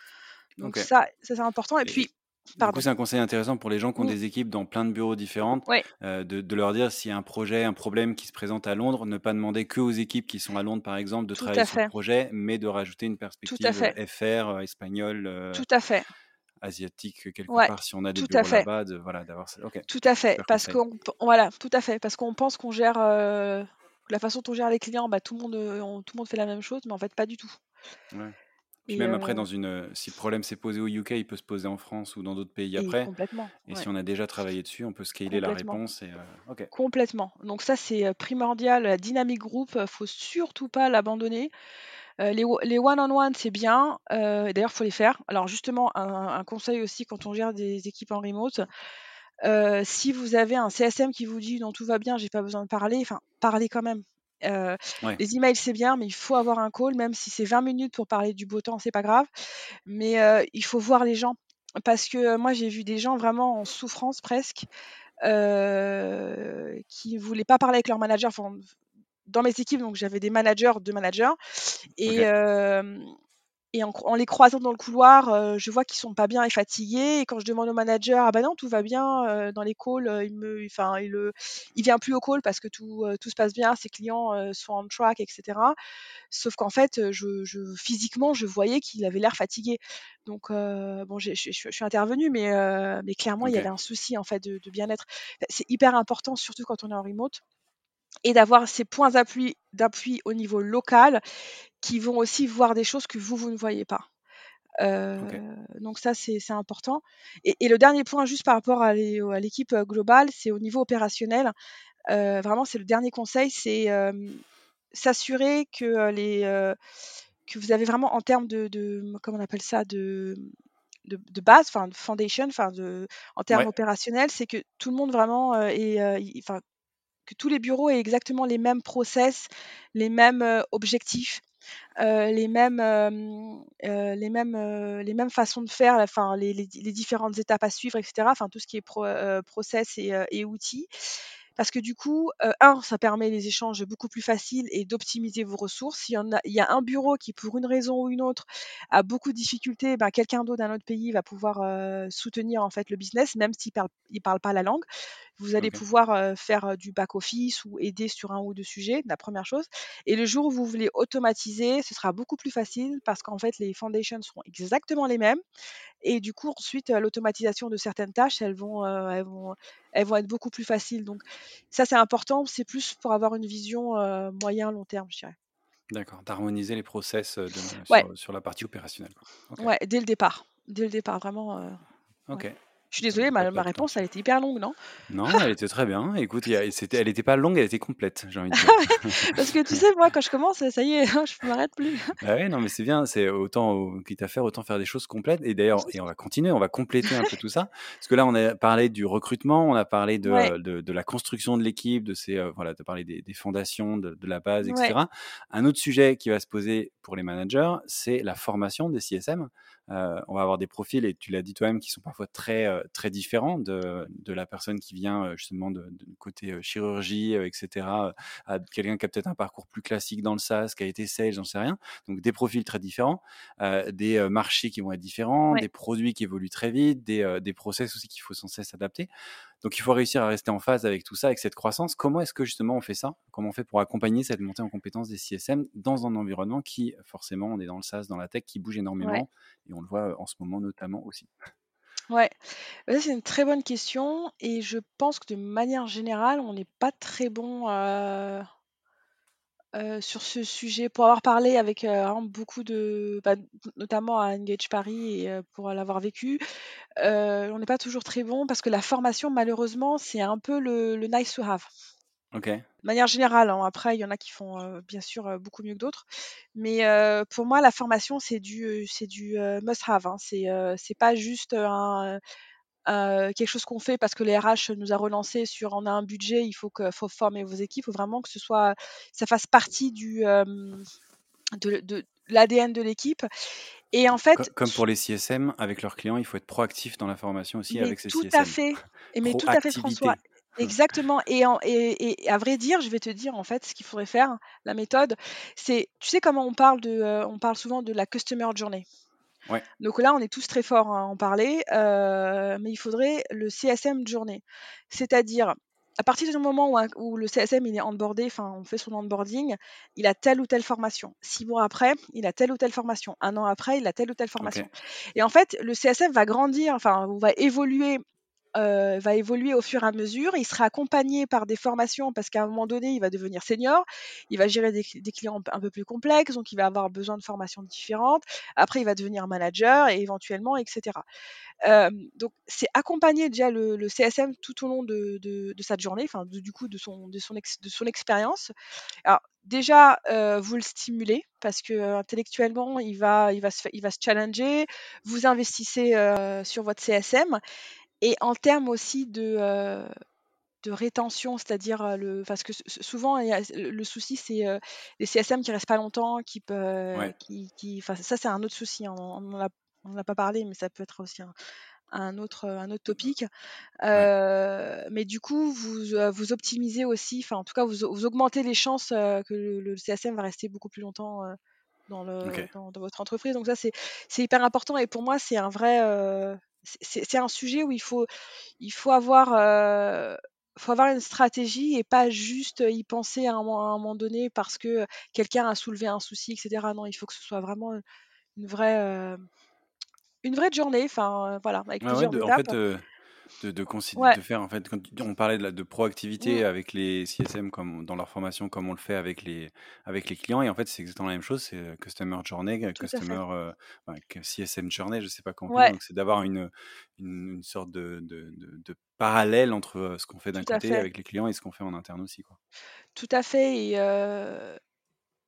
Donc ça, ça c'est important. Et, puis du coup, c'est un conseil intéressant pour les gens qui ont des équipes dans plein de bureaux différents, de, de, leur dire s'il y a un projet, un problème qui se présente à Londres, ne pas demander que aux équipes qui sont à Londres, par exemple, de travailler sur le projet, mais de rajouter une perspective FR, espagnole, Tout à fait. asiatique quelque part, si on a des bureaux là-bas, de, voilà, d'avoir Tout à fait, parce qu'on voilà, tout à fait, parce qu'on pense qu'on gère la façon dont on gère les clients, bah, tout le monde, tout le monde fait la même chose, mais en fait pas du tout. Ouais même après, dans une, si le problème s'est posé au UK, il peut se poser en France ou dans d'autres pays après. complètement. Et si on a déjà travaillé dessus, on peut scaler la réponse. Et, Complètement. Donc ça, c'est primordial. La dynamique groupe, faut surtout pas l'abandonner. les, one-on-one, c'est bien. D'ailleurs, il faut les faire. Alors justement, un, conseil aussi quand on gère des équipes en remote. si vous avez un CSM qui vous dit non tout va bien, j'ai pas besoin de parler, enfin parlez quand même. Les emails, c'est bien, mais il faut avoir un call, même si c'est 20 minutes pour parler du beau temps, c'est pas grave. Mais il faut voir les gens. parce que moi j'ai vu des gens vraiment en souffrance presque, euh, qui voulaient pas parler avec leur manager. Enfin, dans mes équipes, donc j'avais des managers, deux managers, et, et en, les croisant dans le couloir, je vois qu'ils sont pas bien et fatigués. Et quand je demande au manager, ah bah non, tout va bien dans les calls, il me, enfin, il, il vient plus au call parce que tout, tout se passe bien, ses clients sont en track, etc. Sauf qu'en fait, je, je, physiquement, je voyais qu'il avait l'air fatigué. Donc bon, je suis intervenue, mais, mais clairement, il y avait un souci en fait de, de bien-être. C'est hyper important, surtout quand on est en remote et d'avoir ces points d'appui au niveau local qui vont aussi voir des choses que vous, vous ne voyez pas. Euh, donc ça, c'est important. Et, le dernier point, juste par rapport à l'équipe euh, globale, c'est au niveau opérationnel. Euh, vraiment, c'est le dernier conseil, c'est s'assurer que les que vous avez vraiment en termes de, comment on appelle ça de de, base, enfin de foundation, enfin de en termes opérationnels, c'est que tout le monde vraiment est, que tous les bureaux aient exactement les mêmes process, les mêmes objectifs. les mêmes, les mêmes, les mêmes façons de faire, enfin les, les, différentes étapes à suivre, etc. Enfin tout ce qui est process et, outils parce que du coup, euh, un, ça permet les échanges beaucoup plus faciles et d'optimiser vos ressources. Il y, en a, il y a un bureau qui, pour une raison ou une autre, a beaucoup de difficultés, ben, quelqu'un d'autre d'un autre pays va pouvoir euh, soutenir en fait le business, même s'il ne parle, parle pas la langue. Vous allez pouvoir euh, faire du back-office ou aider sur un ou deux sujets, la première chose. Et le jour où vous voulez automatiser, ce sera beaucoup plus facile parce qu'en fait, les foundations seront exactement les mêmes. Et du coup, ensuite, l'automatisation de certaines tâches, elles vont, elles vont, elles vont être beaucoup plus faciles. Donc, ça, c'est important. C'est plus pour avoir une vision moyen-long terme, je dirais. D'accord, d'harmoniser les process sur, la partie opérationnelle. Ouais, dès le départ. Dès le départ, vraiment. ok. Je suis désolée, ma, ma réponse, elle était hyper longue, non? Non, elle était très bien. Écoute, elle n'était pas longue, elle était complète, j'ai envie de dire. Parce que tu sais, moi, quand je commence, ça y est, je ne m'arrête plus. Bah oui, non, mais c'est bien. C'est autant, quitte à faire, autant faire des choses complètes. Et d'ailleurs, et on va continuer, on va compléter un peu tout ça. Parce que là, on a parlé du recrutement, on a parlé de, de, la construction de l'équipe, de ces, euh, voilà, de parler des, des fondations, de, de, la base, etc. Un autre sujet qui va se poser pour les managers, c'est la formation des CSM. Euh, on va avoir des profils, et tu l'as dit toi-même, qui sont parfois très, euh, très différents de, de, la personne qui vient euh, justement de, côté chirurgie, etc., à quelqu'un qui a peut-être un parcours plus classique dans le SaaS, qui a été sales, j'en sais rien. Donc des profils très différents, des marchés qui vont être différents, des produits qui évoluent très vite, des, des process aussi qu'il faut sans cesse adapter. Donc il faut réussir à rester en phase avec tout ça, avec cette croissance. Comment est-ce que justement on fait ça? Comment on fait pour accompagner cette montée en compétences des CSM dans un environnement qui, forcément, on est dans le SaaS, dans la tech, qui bouge énormément, et on le voit en ce moment notamment aussi. Ouais, bah, c'est une très bonne question et je pense que de manière générale, on n'est pas très bon sur ce sujet. Pour avoir parlé avec beaucoup de, bah, notamment à Engage Paris et pour l'avoir vécu, on n'est pas toujours très bon parce que la formation, malheureusement, c'est un peu le, nice to have. Ok. De manière générale, hein. après, il y en a qui font bien sûr beaucoup mieux que d'autres. Mais pour moi, la formation, c'est du, c'est du must have. Hein. C'est, c'est pas juste un, quelque chose qu'on fait parce que les RH nous a relancé sur on a un budget, il faut que faut former vos équipes, il faut vraiment que ce soit ça fasse partie du de, l'ADN de l'équipe. Et en fait, comme pour les CSM avec leurs clients, il faut être proactif dans la formation aussi avec ces tout CSM. à fait. Et mais tout à fait François. Exactement. Et, et, à vrai dire, je vais te dire en fait ce qu'il faudrait faire. La méthode, c'est, tu sais comment on parle de, on parle souvent de la customer journey. Donc là, on est tous très forts à en parler, euh, mais il faudrait le CSM journée. C'est-à-dire, à partir du moment où, le CSM il est onboardé, enfin on fait son onboarding, il a telle ou telle formation. Six mois après, il a telle ou telle formation. Un an après, il a telle ou telle formation. Et en fait, le CSM va grandir, enfin va évoluer euh, va évoluer au fur et à mesure. Il sera accompagné par des formations parce qu'à un moment donné, il va devenir senior. Il va gérer des, clients un peu plus complexes, donc il va avoir besoin de formations différentes. Après, il va devenir manager et éventuellement, etc. Euh, donc, c'est accompagner déjà le, CSM tout au long de, sa journée, enfin, du coup, de son, expérience. Alors, déjà, euh, vous le stimulez parce que intellectuellement, va se, il va se challenger. Vous investissez sur votre CSM et en termes aussi de, de rétention, c'est-à-dire le, parce que souvent le souci c'est les CSM qui restent pas longtemps, qui peuvent, qui, qui ça c'est un autre souci. Hein, on, on n'en a pas parlé, mais ça peut être aussi un, autre, un autre topic. Mais du coup, vous, vous optimisez aussi, enfin en tout cas, vous, vous augmentez les chances que le, CSM va rester beaucoup plus longtemps dans, le, dans, votre entreprise. Donc ça, c'est hyper important et pour moi, c'est un vrai, c'est un sujet où il faut, il faut avoir, faut avoir une stratégie et pas juste y penser à un, moment donné parce que quelqu'un a soulevé un souci, etc. Non, il faut que ce soit vraiment une vraie, une vraie journée. Enfin, voilà, avec plusieurs étapes. De, de, de, faire en fait quand on parlait de, la, de proactivité mmh. avec les CSM comme dans leur formation comme on le fait avec les avec les clients. Et en fait c'est exactement la même chose c'est euh, customer journey euh, customer euh, CSM journey je sais pas comment donc c'est d'avoir une, une, sorte de, de, parallèle entre ce qu'on fait d'un côté avec les clients et ce qu'on fait en interne aussi quoi. Tout à fait et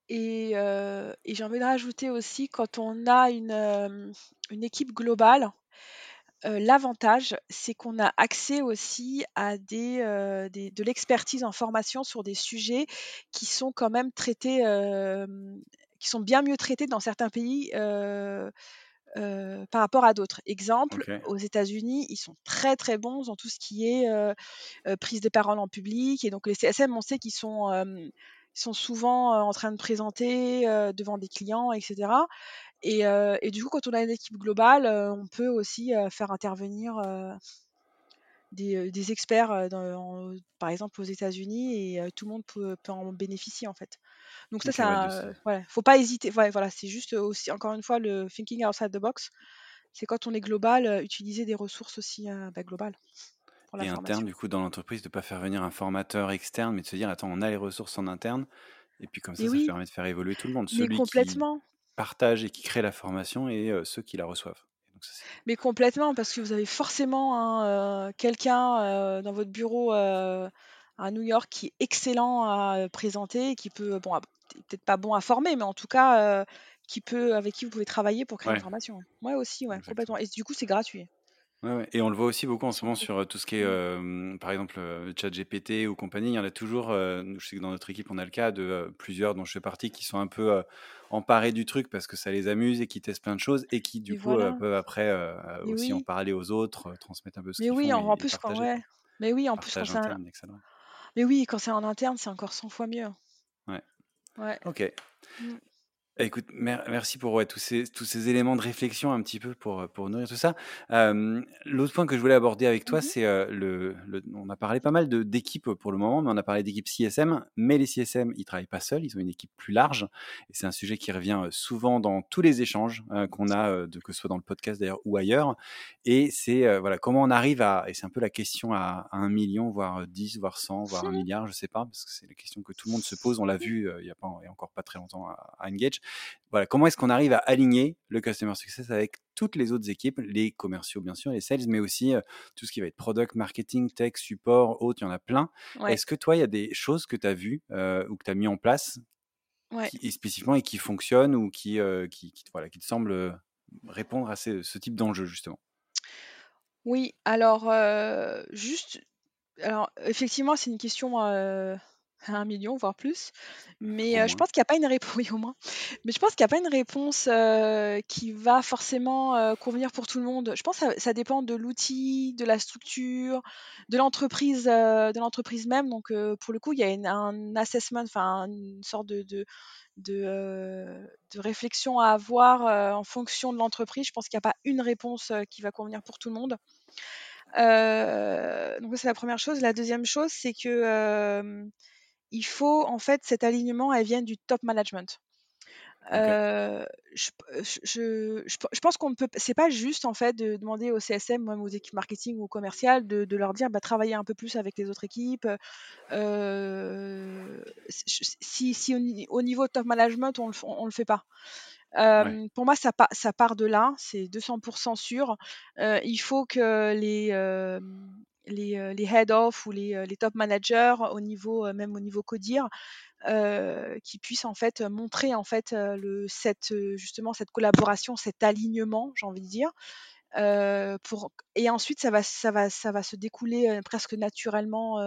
et, et j'ai envie de rajouter aussi quand on a une, une équipe globale l'avantage, c'est qu'on a accès aussi à des, de l'expertise en formation sur des sujets qui sont quand même traités, qui sont bien mieux traités dans certains pays par rapport à d'autres. Exemple, aux États-Unis, ils sont très très bons dans tout ce qui est prise de parole en public. Et donc les CSM, on sait qu'ils sont, sont souvent en train de présenter devant des clients, etc. Et, du coup, quand on a une équipe globale, on peut aussi faire intervenir des, experts, par exemple aux États-Unis, et tout le monde peut, en bénéficier en fait. Donc ça, ça, ouais, faut pas hésiter. voilà, c'est juste aussi encore une fois le thinking outside the box. C'est quand on est global, utiliser des ressources aussi bah, globales. et interne, du coup, dans l'entreprise, de ne pas faire venir un formateur externe, mais de se dire, attends, on a les ressources en interne, et puis comme ça, ça permet de faire évoluer tout le monde. Mais complètement partagent et qui créent la formation et ceux qui la reçoivent. Mais complètement, parce que vous avez forcément quelqu'un dans votre bureau à New York qui est excellent à présenter, qui peut, bon, peut-être pas bon à former, mais en tout cas, qui peut, avec qui vous pouvez travailler pour créer une formation. Moi aussi, ouais, complètement. Et du coup, c'est gratuit. Et on le voit aussi beaucoup en ce moment sur tout ce qui est, par exemple, chat GPT ou compagnie. Il y en a toujours, je sais que dans notre équipe, on a le cas de plusieurs dont je fais partie qui sont un peu emparés du truc parce que ça les amuse et qui testent plein de choses et qui, du coup, peuvent après aussi en parler aux autres, transmettre un peu ce qu'ils oui, font. en, plus, quand, ouais. Mais oui, en plus, quand c'est Mais oui, quand c'est en interne, c'est encore 100 fois mieux. Ouais. Ouais. Ok. Mmh. Écoute, merci pour tous, ces, tous ces éléments de réflexion un petit peu pour, pour nourrir tout ça. L'autre point que je voulais aborder avec toi, mmh c'est le, On a parlé pas mal d'équipes pour le moment, mais on a parlé d'équipes CSM. Mais les CSM, ils travaillent pas seuls, ils ont une équipe plus large. Et c'est un sujet qui revient souvent dans tous les échanges qu'on a, de, que ce soit dans le podcast d'ailleurs ou ailleurs. Et c'est voilà, comment on arrive à. Et c'est un peu la question à, un million, voire 10, voire 100, voire un milliard, je sais pas, parce que c'est la question que tout le monde se pose. On l'a vu il y a pas, a encore pas très longtemps à, à Engage. Voilà, comment est-ce qu'on arrive à aligner le customer success avec toutes les autres équipes, les commerciaux bien sûr, les sales, mais aussi tout ce qui va être product, marketing, tech, support, autres, il y en a plein. Est-ce que toi, il y a des choses que tu as vues ou que tu as mis en place qui, spécifiquement et qui fonctionnent ou qui, qui, voilà, qui te semblent répondre à ce, type d'enjeu justement? Oui, alors juste, alors effectivement, c'est une question un million, voire plus. Mais je pense qu'il n'y a pas une réponse, au moins. Mais je pense qu'il y a pas une réponse qui va forcément convenir pour tout le monde. Je pense que ça, dépend de l'outil, de la structure, de l'entreprise, de l'entreprise même. Donc pour le coup, il y a un assessment, enfin une sorte de, de, de, réflexion à avoir en fonction de l'entreprise. Je pense qu'il n'y a pas une réponse qui va convenir pour tout le monde. donc c'est la première chose. La deuxième chose, c'est que il faut en fait cet alignement, elle vient du top management. je, pense qu'on ne peut, c'est pas juste en fait de demander au CSM, même aux équipes marketing ou commerciales, de, leur dire bah, travailler un peu plus avec les autres équipes. si, au, niveau top management on le, le fait pas. Pour moi, ça, ça, part de là, c'est 200% sûr. il faut que les, les, les head-off ou les, les, top managers au niveau même au niveau codir qui puissent en fait montrer en fait le cette justement cette collaboration cet alignement j'ai envie de dire pour et ensuite ça va ça va ça va se découler presque naturellement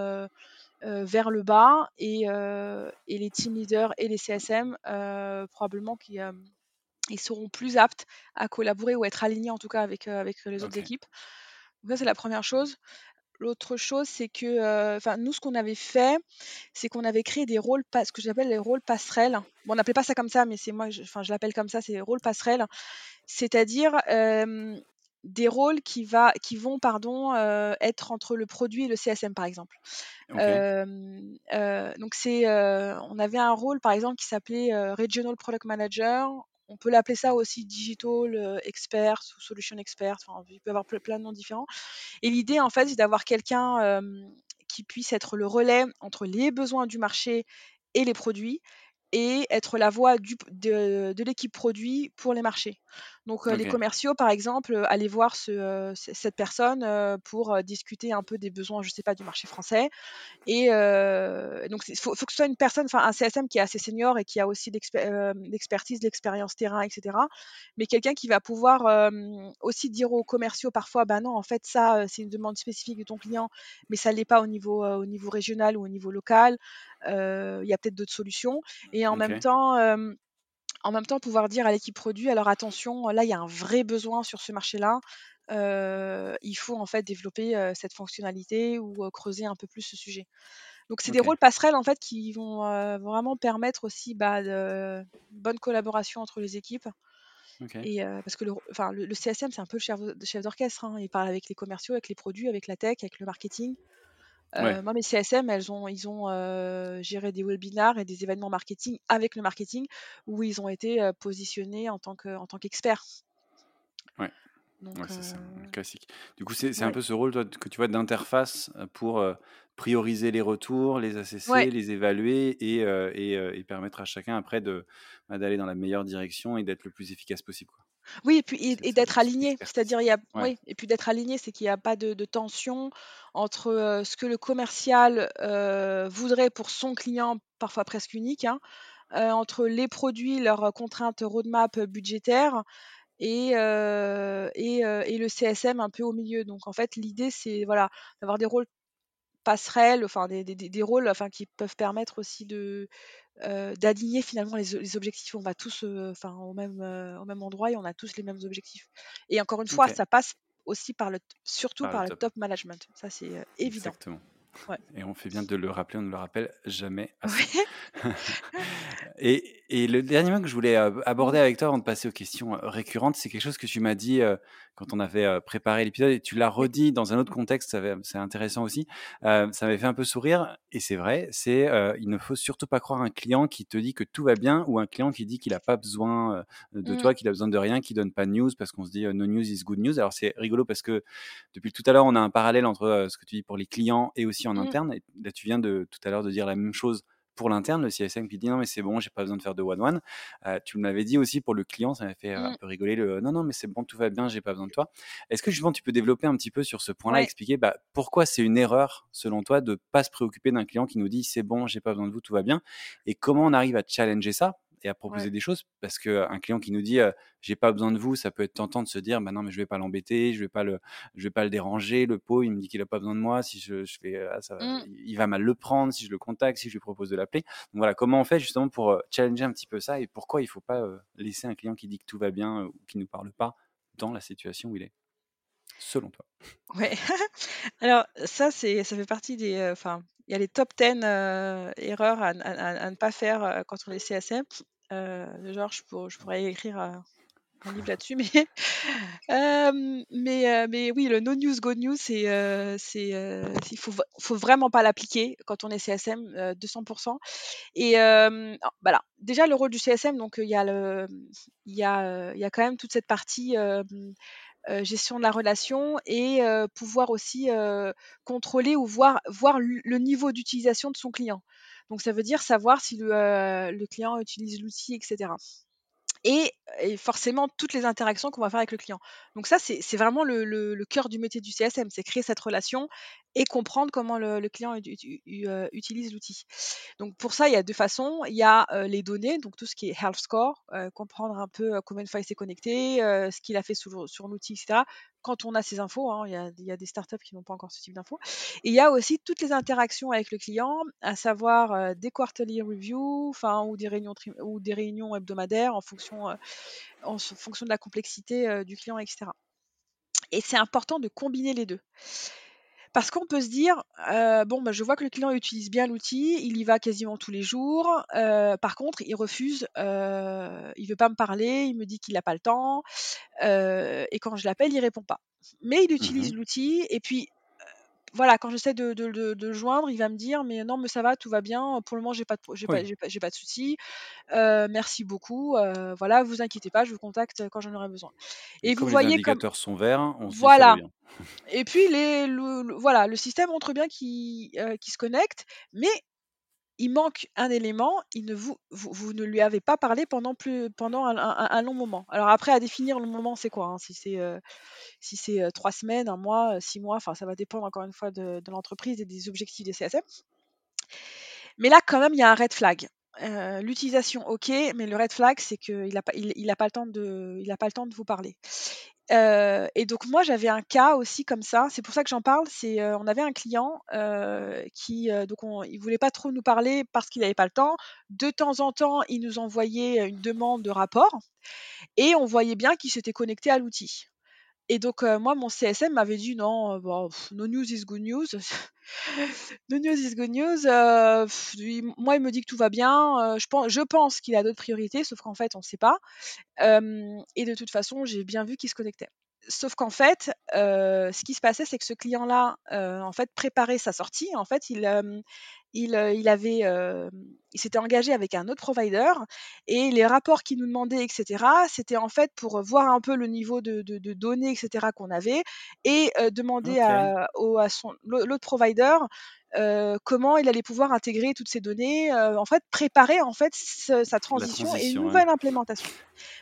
vers le bas et, et, les team leaders et les CSM probablement qui ils seront plus aptes à collaborer ou être alignés en tout cas avec, avec les autres équipes. Donc ça, c'est la première chose. L'autre chose, c'est que, enfin, nous, ce qu'on avait fait, c'est qu'on avait créé des rôles, ce que j'appelle les rôles passerelles. Bon, on n'appelait pas ça comme ça, mais c'est moi, enfin, je, l'appelle comme ça, c'est les rôles passerelles. C'est-à-dire des rôles qui, va, qui vont pardon, être entre le produit et le CSM, par exemple. donc, c'est, on avait un rôle, par exemple, qui s'appelait Regional Product Manager on peut l'appeler ça aussi digital expert ou solution expert. Enfin, il peut y avoir plein de noms différents. Et l'idée, en fait, c'est d'avoir quelqu'un qui puisse être le relais entre les besoins du marché et les produits et être la voix de, l'équipe produit pour les marchés. Donc les commerciaux, par exemple, aller voir cette personne pour discuter un peu des besoins, je ne sais pas, du marché français. Et donc il faut, que ce soit une personne, enfin un CSM qui est assez senior et qui a aussi l'expertise, l'expérience terrain, etc. Mais quelqu'un qui va pouvoir aussi dire aux commerciaux parfois, ben non, en fait ça c'est une demande spécifique de ton client, mais ça l'est pas au niveau, au niveau régional ou au niveau local. Il y a peut-être d'autres solutions. Et en même temps en même temps pouvoir dire à l'équipe produit alors attention là il y a un vrai besoin sur ce marché là il faut en fait développer cette fonctionnalité ou creuser un peu plus ce sujet. Donc c'est des rôles passerelles en fait qui vont vraiment permettre aussi bah, de bonne collaboration entre les équipes et parce que le, CSM c'est un peu le chef, d'orchestre hein. il parle avec les commerciaux avec les produits avec la tech avec le marketing moi, mes CSM, elles ont, ils ont géré des webinars et des événements marketing avec le marketing où ils ont été positionnés en tant qu'experts. Ouais. ouais c'est un classique. Du coup, c'est un peu ce rôle toi, que tu vois d'interface pour prioriser les retours, les assesser, les évaluer et, et, et, permettre à chacun après bah, d'aller dans la meilleure direction et d'être le plus efficace possible. Quoi. Oui, et puis et, d'être aligné, c'est-à-dire il y a, oui, et puis d'être aligné, c'est qu'il n'y a pas de, tension entre ce que le commercial voudrait pour son client, parfois presque unique, hein, entre les produits, leurs contraintes roadmap budgétaires et, et, et, le CSM un peu au milieu. Donc en fait, l'idée c'est voilà d'avoir des rôles passerelles, enfin des, des, des, rôles enfin, qui peuvent permettre aussi de, d'aligner finalement les, objectifs. On va tous enfin, au, même, au même endroit et on a tous les mêmes objectifs. Et encore une fois, ça passe aussi par le, surtout par, le, top. management. Ça, c'est évident. Exactement. Et on fait bien de le rappeler, on ne le rappelle jamais et, et, le dernier point que je voulais aborder avec toi avant de passer aux questions récurrentes, c'est quelque chose que tu m'as dit quand on avait préparé l'épisode et tu l'as redit dans un autre contexte, c'est intéressant aussi. ça m'avait fait un peu sourire et c'est vrai, c'est il ne faut surtout pas croire un client qui te dit que tout va bien ou un client qui dit qu'il n'a pas besoin de mmh. toi, qu'il a besoin de rien, qui donne pas de news parce qu'on se dit no news is good news. Alors c'est rigolo parce que depuis tout à l'heure, on a un parallèle entre ce que tu dis pour les clients et aussi en mmh. interne. Et là, tu viens de tout à l'heure de dire la même chose pour l'interne, le CSM qui dit non mais c'est bon, j'ai pas besoin de faire de one one. Euh, tu me l'avais dit aussi pour le client, ça m'a fait euh, un mmh. peu rigoler le non non mais c'est bon, tout va bien, j'ai pas besoin de toi. Est-ce que justement tu peux développer un petit peu sur ce point-là, expliquer bah, pourquoi c'est une erreur selon toi de pas se préoccuper d'un client qui nous dit c'est bon, j'ai pas besoin de vous, tout va bien, et comment on arrive à challenger ça et à proposer des choses parce qu'un client qui nous dit j'ai pas besoin de vous, ça peut être tentant de se dire bah non mais je vais pas l'embêter, je vais pas le je vais pas le déranger, le pot il me dit qu'il a pas besoin de moi, si je, je fais ah, ça, mmh. il va mal le prendre si je le contacte, si je lui propose de l'appeler. Donc voilà, comment on fait justement pour challenger un petit peu ça et pourquoi il faut pas laisser un client qui dit que tout va bien ou qui nous parle pas dans la situation où il est selon toi? Ouais. Alors ça c'est ça fait partie des enfin il y a les top 10 erreurs à, à, ne pas faire quand on est CSM. Euh, genre, je, je, pourrais écrire un, livre là-dessus, mais, mais, mais oui, le no news, go news, c'est, c'est, il faut, faut vraiment pas l'appliquer quand on est CSM, 200%. Et voilà, déjà le rôle du CSM, donc il y a le, il y a, il y a quand même toute cette partie gestion de la relation et pouvoir aussi contrôler ou voir, voir le niveau d'utilisation de son client. Donc ça veut dire savoir si le, le client utilise l'outil, etc et, forcément toutes les interactions qu'on va faire avec le client. Donc ça, c'est vraiment le, cœur du métier du CSM, c'est créer cette relation et comprendre comment le, client euh, utilise l'outil. Donc pour ça, il y a deux façons. Il y a euh, les données, donc tout ce qui est health score, euh, comprendre un peu combien de fois il s'est connecté, ce qu'il a fait sur l'outil, etc quand on a ces infos, hein, il y, a, des startups qui n'ont pas encore ce type d'infos. Et il y a aussi toutes les interactions avec le client, à savoir des quarterly reviews, enfin ou des réunions ou des réunions hebdomadaires en fonction, en fonction de la complexité du client, etc. Et c'est important de combiner les deux. Parce qu'on peut se dire, euh, bon, bah, je vois que le client utilise bien l'outil, il y va quasiment tous les jours. Euh, par contre, il refuse, euh, il veut pas me parler, il me dit qu'il n'a pas le temps, euh, et quand je l'appelle, il répond pas. Mais il utilise Mmh l'outil, et puis voilà, quand j'essaie de, de, de, de le joindre, il va me dire, mais non, mais ça va, tout va bien. Pour le moment, j'ai pas, de pro- j'ai pas, Oui. j'ai pas, j'ai pas de soucis. Euh, merci beaucoup. Euh, voilà, vous inquiétez pas, je vous contacte quand j'en aurai besoin. Et Et vous les voyez comme, indicateurs sont verts, on se dit: «Ça va voilà, bien». et puis les, le, le- voilà, le système montre bien qu'il euh, qu'il se connecte, mais il manque un élément. Il ne vous, vous, vous ne lui avez pas parlé pendant plus pendant un, long moment. Alors après, à définir le moment, c'est quoi hein, Si c'est euh, si euh, trois semaines, un mois, euh, six mois, enfin ça va dépendre encore une fois de, de l'entreprise et des objectifs des CSM. Mais là, quand même, il y a un red flag. Euh, L'utilisation, ok, mais le red flag, c'est qu'il n'a pas, pas le temps de, vous parler. Euh, et donc moi j'avais un cas aussi comme ça. C'est pour ça que j'en parle. C'est euh, on avait un client euh, qui donc on, il voulait pas trop nous parler parce qu'il n'avait pas le temps. De temps en temps, il nous envoyait une demande de rapport et on voyait bien qu'il s'était connecté à l'outil. Et donc moi mon CSM m'avait dit non, bon, no news is good news. no news is good news. Euh, moi il me dit que tout va bien. Euh, je pense, je pense qu'il a d'autres priorités, sauf qu'en fait on ne sait pas. Et de toute façon j'ai bien vu qu'il se connectait. Sauf qu'en fait, euh, ce qui se passait, c'est que ce client-là, en fait, préparait sa sortie. En fait, il, il, euh, il avait, euh, il s'était engagé avec un autre provider et les rapports qu'il nous demandait, etc., c'était en fait pour voir un peu le niveau de, de- de données, etc., qu'on avait et euh, demander à, au- à son l'autre provider euh, comment il allait pouvoir intégrer toutes ces données, euh, en fait, préparer en fait ce- sa transition et une ouais. nouvelle implémentation.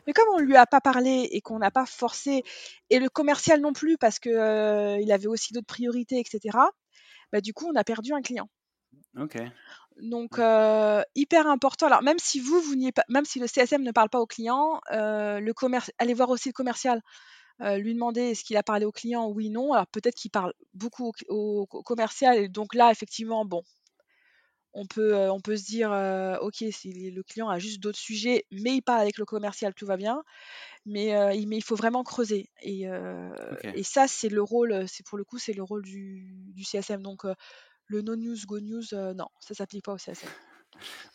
Mais comme on lui a pas parlé et qu'on n'a pas forcé, et le commercial non plus parce que euh, il avait aussi d'autres priorités, etc. Bah, du coup, on a perdu un client. OK. Donc euh, hyper important. Alors même si vous, vous n'y êtes pas, même si le CSM ne parle pas au client, euh, le commerce, allez voir aussi le commercial. Euh, lui demander est-ce qu'il a parlé au client, oui, non. Alors peut-être qu'il parle beaucoup au, commercial et donc là effectivement, bon, on peut, on peut se dire ok, si le client a juste d'autres sujets, mais il parle avec le commercial, tout va bien. Mais, il, mais il faut vraiment creuser. Et, ça, c'est le rôle, c'est pour le coup, c'est le rôle du, du CSM. Donc le no news, go news, euh, non, ça s'applique pas au CSM.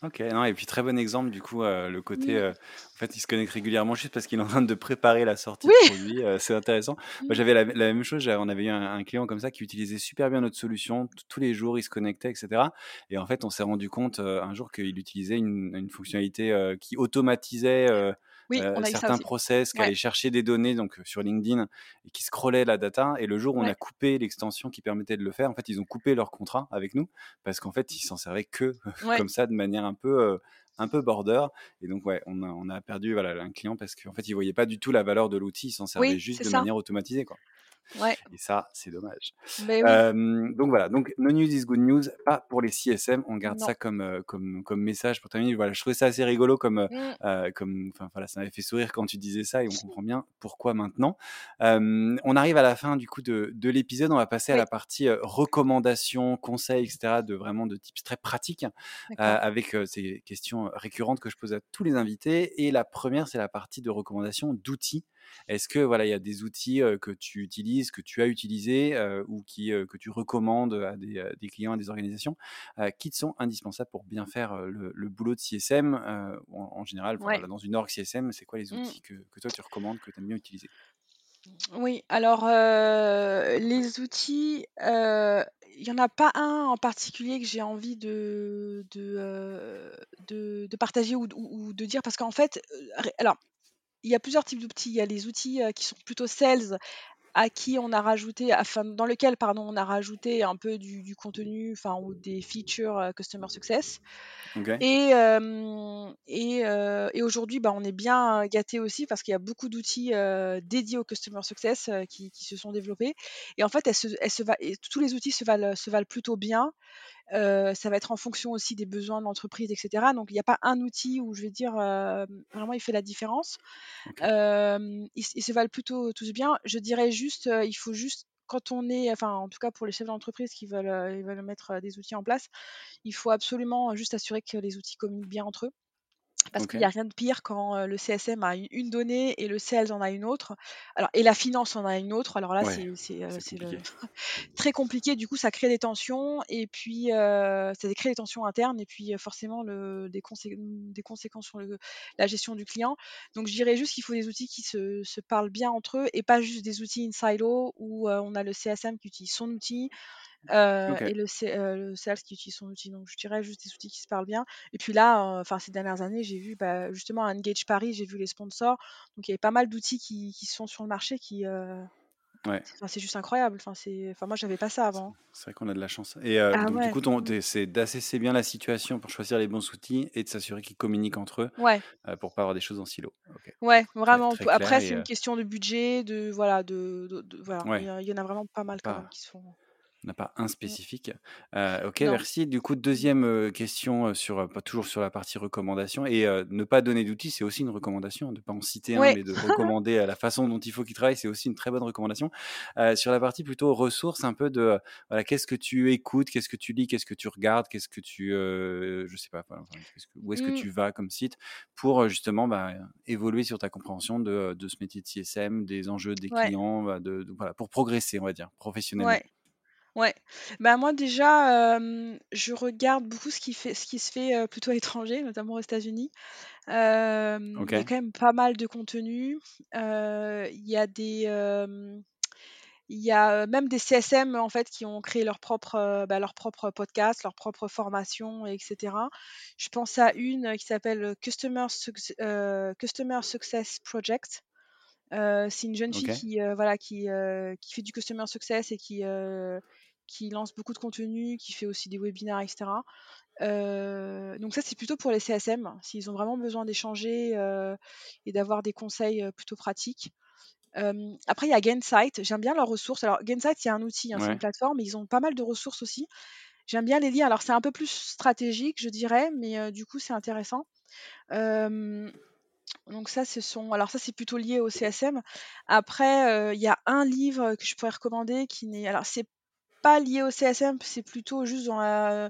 OK, non et puis très bon exemple du coup, heu, le côté, heu, en fait, il se connecte régulièrement juste parce qu'il est en train de préparer la sortie de Oui. produit, heu, c'est intéressant. Moi, Mm. j'avais la la même chose, on avait eu un un client comme ça qui utilisait super bien notre solution. Tous les jours, il se connectait et cetera et en fait, on s'est rendu compte, un jour qu'il utilisait une une fonctionnalité, qui automatisait, Oui, heu, on a eu ça certains process, qui Ouais. allait chercher des données donc heu, sur LinkedIn et qui scrollait la data et le jour où on a coupé l'extension qui permettait de le faire, en fait, ils ont coupé leur contrat avec nous parce qu'en fait, ils s'en servaient que comme ça de manière un peu, heu, un peu border et donc ouais, on a on a perdu voilà un client parce qu'en fait, il voyait pas du tout la valeur de l'outil, il s'en servait Oui, juste de ça. manière automatisée, quoi Ouais. et ça, c'est dommage. Oui. Hem, donc voilà, donc no news is good news, pas pour les CSM, on garde Non. ça comme, heu, comme comme message pour terminer. Voilà, je trouvais ça assez rigolo comme, Mm. heu, comme voilà, ça m'avait fait sourire quand tu disais ça et on comprend bien pourquoi maintenant. On arrive à la fin du coup de de l'épisode, on va passer à la partie, recommandations, conseils et cetera de vraiment de tips très pratiques, D'accord. avec, ces questions récurrentes que je pose à tous les invités et la première, c'est la partie de recommandations d'outils. Est-ce que voilà, il y a des outils, que tu utilises, que tu as utilisés, ou qui, que tu recommandes à des, clients, à des organisations, qui te sont indispensables pour bien faire, le le boulot de CSM, en en général, enfin Ouais. voilà, dans une org CSM, c'est quoi les Mm. outils que que toi tu recommandes, que tu aimes bien utiliser? Oui, alors euh, les outils, euh, il y en a pas un en particulier que j'ai envie de, de, euh, de, de partager ou, ou- ou de dire parce qu'en fait, alors il y a plusieurs types d'outils. Il y a les outils euh, qui sont plutôt sales à qui on a rajouté, enfin dans lequel pardon on a rajouté un peu du, du contenu, enfin ou des features euh, customer success. Et, euh, et, et aujourd'hui, bah, on est bien gâté aussi parce qu'il y a beaucoup d'outils dédiés au customer success qui, qui se sont développés. Et en fait, elles se, elles se va- et tous les outils se valent, se valent plutôt bien. Ça va être en fonction aussi des besoins de l'entreprise, etc. Donc il n'y a pas un outil où je vais dire vraiment il fait la différence. ils, se valent plutôt tous bien. Je dirais juste, il faut juste quand on est, enfin en tout cas pour les chefs d'entreprise qui veulent, ils veulent mettre des outils en place, il faut absolument juste assurer que les outils communiquent bien entre eux. Parce qu'il n'y a rien de pire quand le CSM a une donnée et le sales en a une autre. Alors, et la finance en a une autre. Alors là, c'est très compliqué. Du coup, ça crée des tensions et puis ça crée des tensions internes et puis forcément le, des, des, conséquences sur la gestion du client. Donc, je dirais juste qu'il faut des outils qui se, se, parlent bien entre eux et pas juste des outils in silo où on a le CSM qui utilise son outil, et le, le, sales qui utilise son outil. Donc je dirais juste des outils qui se parlent bien. Et puis là, enfin ces dernières années, j'ai vu bah, justement à Engage Paris, j'ai vu les sponsors. Donc il y avait pas mal d'outils qui, qui, sont sur le marché qui, Ouais. C'est juste incroyable. Enfin, c'est, enfin, moi, j'avais pas ça avant. C'est vrai qu'on a de la chance. Et ah donc, du coup, c'est d'assesser bien la situation pour choisir les bons outils et de s'assurer qu'ils communiquent entre eux ouais. pour pas avoir des choses en silo. Ouais, vraiment. Après, c'est une question de budget, de voilà, de, voilà. Il y, en a vraiment pas mal quand même qui se font. On n'a pas un mmh. spécifique. ok, merci. Du coup, deuxième question sur toujours sur la partie recommandation et ne pas donner d'outils, c'est aussi une recommandation. De pas en citer un, mais de recommander à la façon dont il faut qu'il travaille, c'est aussi une très bonne recommandation. sur la partie plutôt ressources, un peu de voilà, qu'est-ce que tu écoutes, qu'est-ce que tu lis, qu'est-ce que tu regardes, qu'est-ce que tu, je sais pas, où est-ce que mmh. tu vas comme site pour justement bah, évoluer sur ta compréhension de, de, ce métier de CSM, des enjeux des clients, bah, de, voilà, pour progresser, on va dire, professionnellement. Ouais. Bah, moi déjà, je regarde beaucoup ce qui fait ce qui se fait, plutôt à l'étranger, notamment aux États-Unis. il y a quand même pas mal de contenu. il y a des, il y a, même des CSM en fait qui ont créé leur propre, bah, leur propre podcast, leur propre formation etc. Je pense à une, qui s'appelle, Customer Customer Success Project. c'est une jeune fille qui, voilà, qui, qui fait du customer success et qui, qui lance beaucoup de contenu, qui fait aussi des webinaires, etc. donc ça, c'est plutôt pour les CSM, s'ils ont vraiment besoin d'échanger et d'avoir des conseils plutôt pratiques. après, il y a Gainsight. J'aime bien leurs ressources. Alors, Gainsight, c'est un outil, hein, c'est une plateforme, mais ils ont pas mal de ressources aussi. J'aime bien les lire. Alors, c'est un peu plus stratégique, je dirais, mais du coup, c'est intéressant. donc ça, ce sont. Alors ça, c'est plutôt lié au CSM. Après, il y a un livre que je pourrais recommander qui n'est. Alors c'est pas lié au CSM, c'est plutôt juste dans la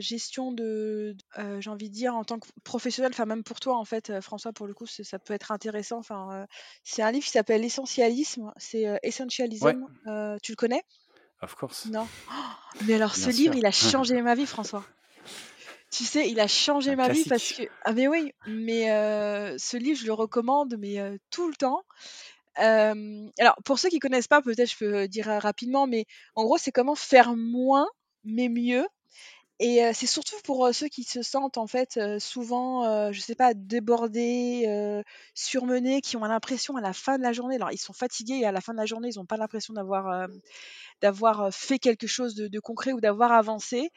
gestion de, j'ai envie de dire, en tant que professionnel, enfin même pour toi en fait, François, pour le coup, ça peut être intéressant. Enfin, c'est un livre qui s'appelle L'essentialisme, c'est Essentialism. tu le connais? Of course. Non. mais alors, ce livre, il a changé ma vie, François. Tu sais, il a changé ma vie parce que ah mais oui, mais ce livre, je le recommande, mais tout le temps alors pour ceux qui connaissent pas, peut-être je peux dire rapidement, mais en gros, c'est comment faire moins, mais mieux. Et c'est surtout pour ceux qui se sentent en fait souvent, je sais pas, débordés, surmenés, qui ont l'impression à la fin de la journée, alors ils sont fatigués et à la fin de la journée, ils n'ont pas l'impression d'avoir d'avoir fait quelque chose de, concret ou d'avoir avancé.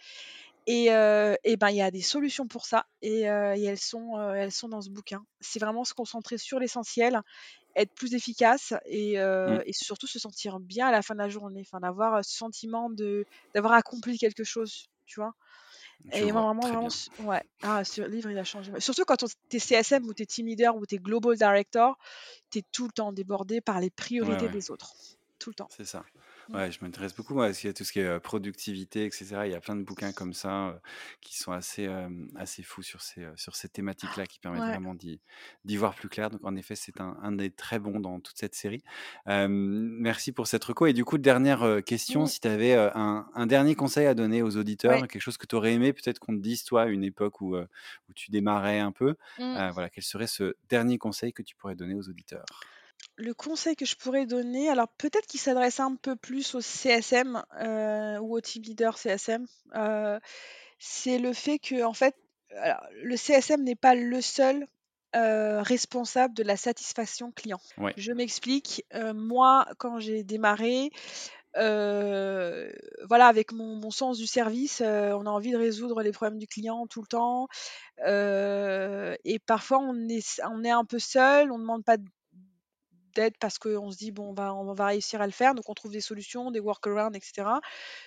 Et, et, ben il y a des solutions pour ça et, et elles sont elles sont dans ce bouquin. C'est vraiment se concentrer sur l'essentiel être plus efficace et, mmh. et, surtout se sentir bien à la fin de la journée, enfin d'avoir ce sentiment de d'avoir accompli quelque chose, tu vois? et moi, vraiment, vraiment ouais. Ah, ce livre, il a changé. Surtout quand tu es CSM ou tu es team leader ou tu es global director, tu es tout le temps débordé par les priorités des autres. Tout le temps. C'est ça. Ouais, je m'intéresse beaucoup moi, à tout ce qui est productivité, etc. Il y a plein de bouquins comme ça qui sont assez, assez fous sur ces, sur ces thématiques-là qui permettent vraiment d'y, voir plus clair. Donc, en effet, c'est un, un, des très bons dans toute cette série. merci pour cette reco. Et du coup, dernière question, mmh. si tu avais un, un, dernier conseil à donner aux auditeurs, quelque chose que tu aurais aimé peut-être qu'on te dise, toi, à une époque où, où tu démarrais un peu, mmh. voilà, quel serait ce dernier conseil que tu pourrais donner aux auditeurs? Le conseil que je pourrais donner, alors peut-être qu'il s'adresse un peu plus au CSM euh, ou au team leader CSM, euh, c'est le fait que en fait, le CSM n'est pas le seul euh, responsable de la satisfaction client. Je m'explique. moi, quand j'ai démarré, voilà, avec mon, sens du service, on a envie de résoudre les problèmes du client tout le temps. et parfois, on est, on est un peu seul, on ne demande pas parce qu'on se dit bon, on va, on va réussir à le faire, donc on trouve des solutions, des workarounds, etc.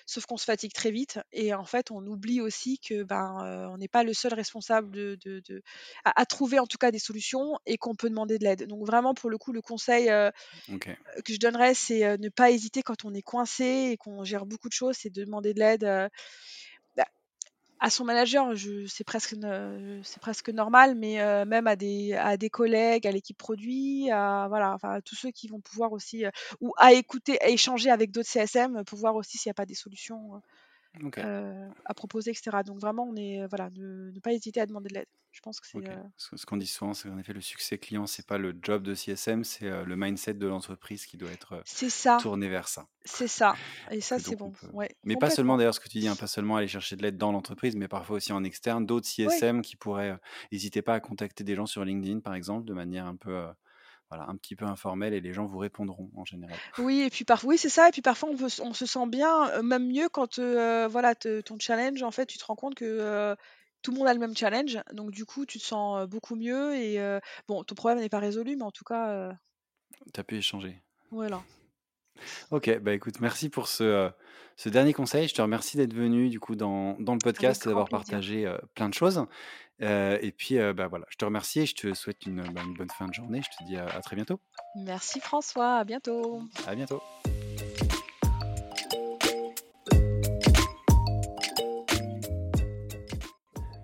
Sauf qu'on se fatigue très vite et en fait, on oublie aussi que ben, euh, on n'est pas le seul responsable de, de, de à, trouver en tout cas des solutions et qu'on peut demander de l'aide. Donc vraiment, pour le coup, le conseil euh, que je donnerais, c'est ne pas hésiter quand on est coincé et qu'on gère beaucoup de choses, c'est de demander de l'aide à son manager, c'est presque, c'est presque normal, mais même à des, à des collègues, à l'équipe produit, à, voilà, enfin, à tous ceux qui vont pouvoir aussi, ou à écouter, à échanger avec d'autres CSM pour voir aussi s'il n'y a pas des solutions à proposer, etc. Donc vraiment, on est, voilà, ne, pas hésiter à demander de l'aide. Je pense que c'est. Ce qu'on dit souvent, c'est qu'en effet, le succès client, c'est pas le job de CSM, c'est le mindset de l'entreprise qui doit être tourné vers ça. C'est ça. Et ça, c'est bon. mais pas seulement, d'ailleurs, ce que tu dis, hein, pas seulement aller chercher de l'aide dans l'entreprise, mais parfois aussi en externe, d'autres CSM qui pourraient. N'hésitez pas à contacter des gens sur LinkedIn, par exemple, de manière un peu voilà, un petit peu informel et les gens vous répondront en général. Oui, et puis parfois, oui, c'est ça. Et puis parfois, on, on se sent bien, même mieux quand voilà, ton challenge, en fait, tu te rends compte que tout le monde a le même challenge. Donc, du coup, tu te sens beaucoup mieux. Et bon, ton problème n'est pas résolu, mais en tout cas. tu as pu échanger. Voilà. Ok, bah écoute, merci pour ce, ce dernier conseil. Je te remercie d'être venu du coup dans, dans le podcast et d'avoir partagé plein de choses. et puis, bah voilà, je te remercie et je te souhaite une, bah, une bonne fin de journée. Je te dis à très bientôt. Merci François, à bientôt. À bientôt.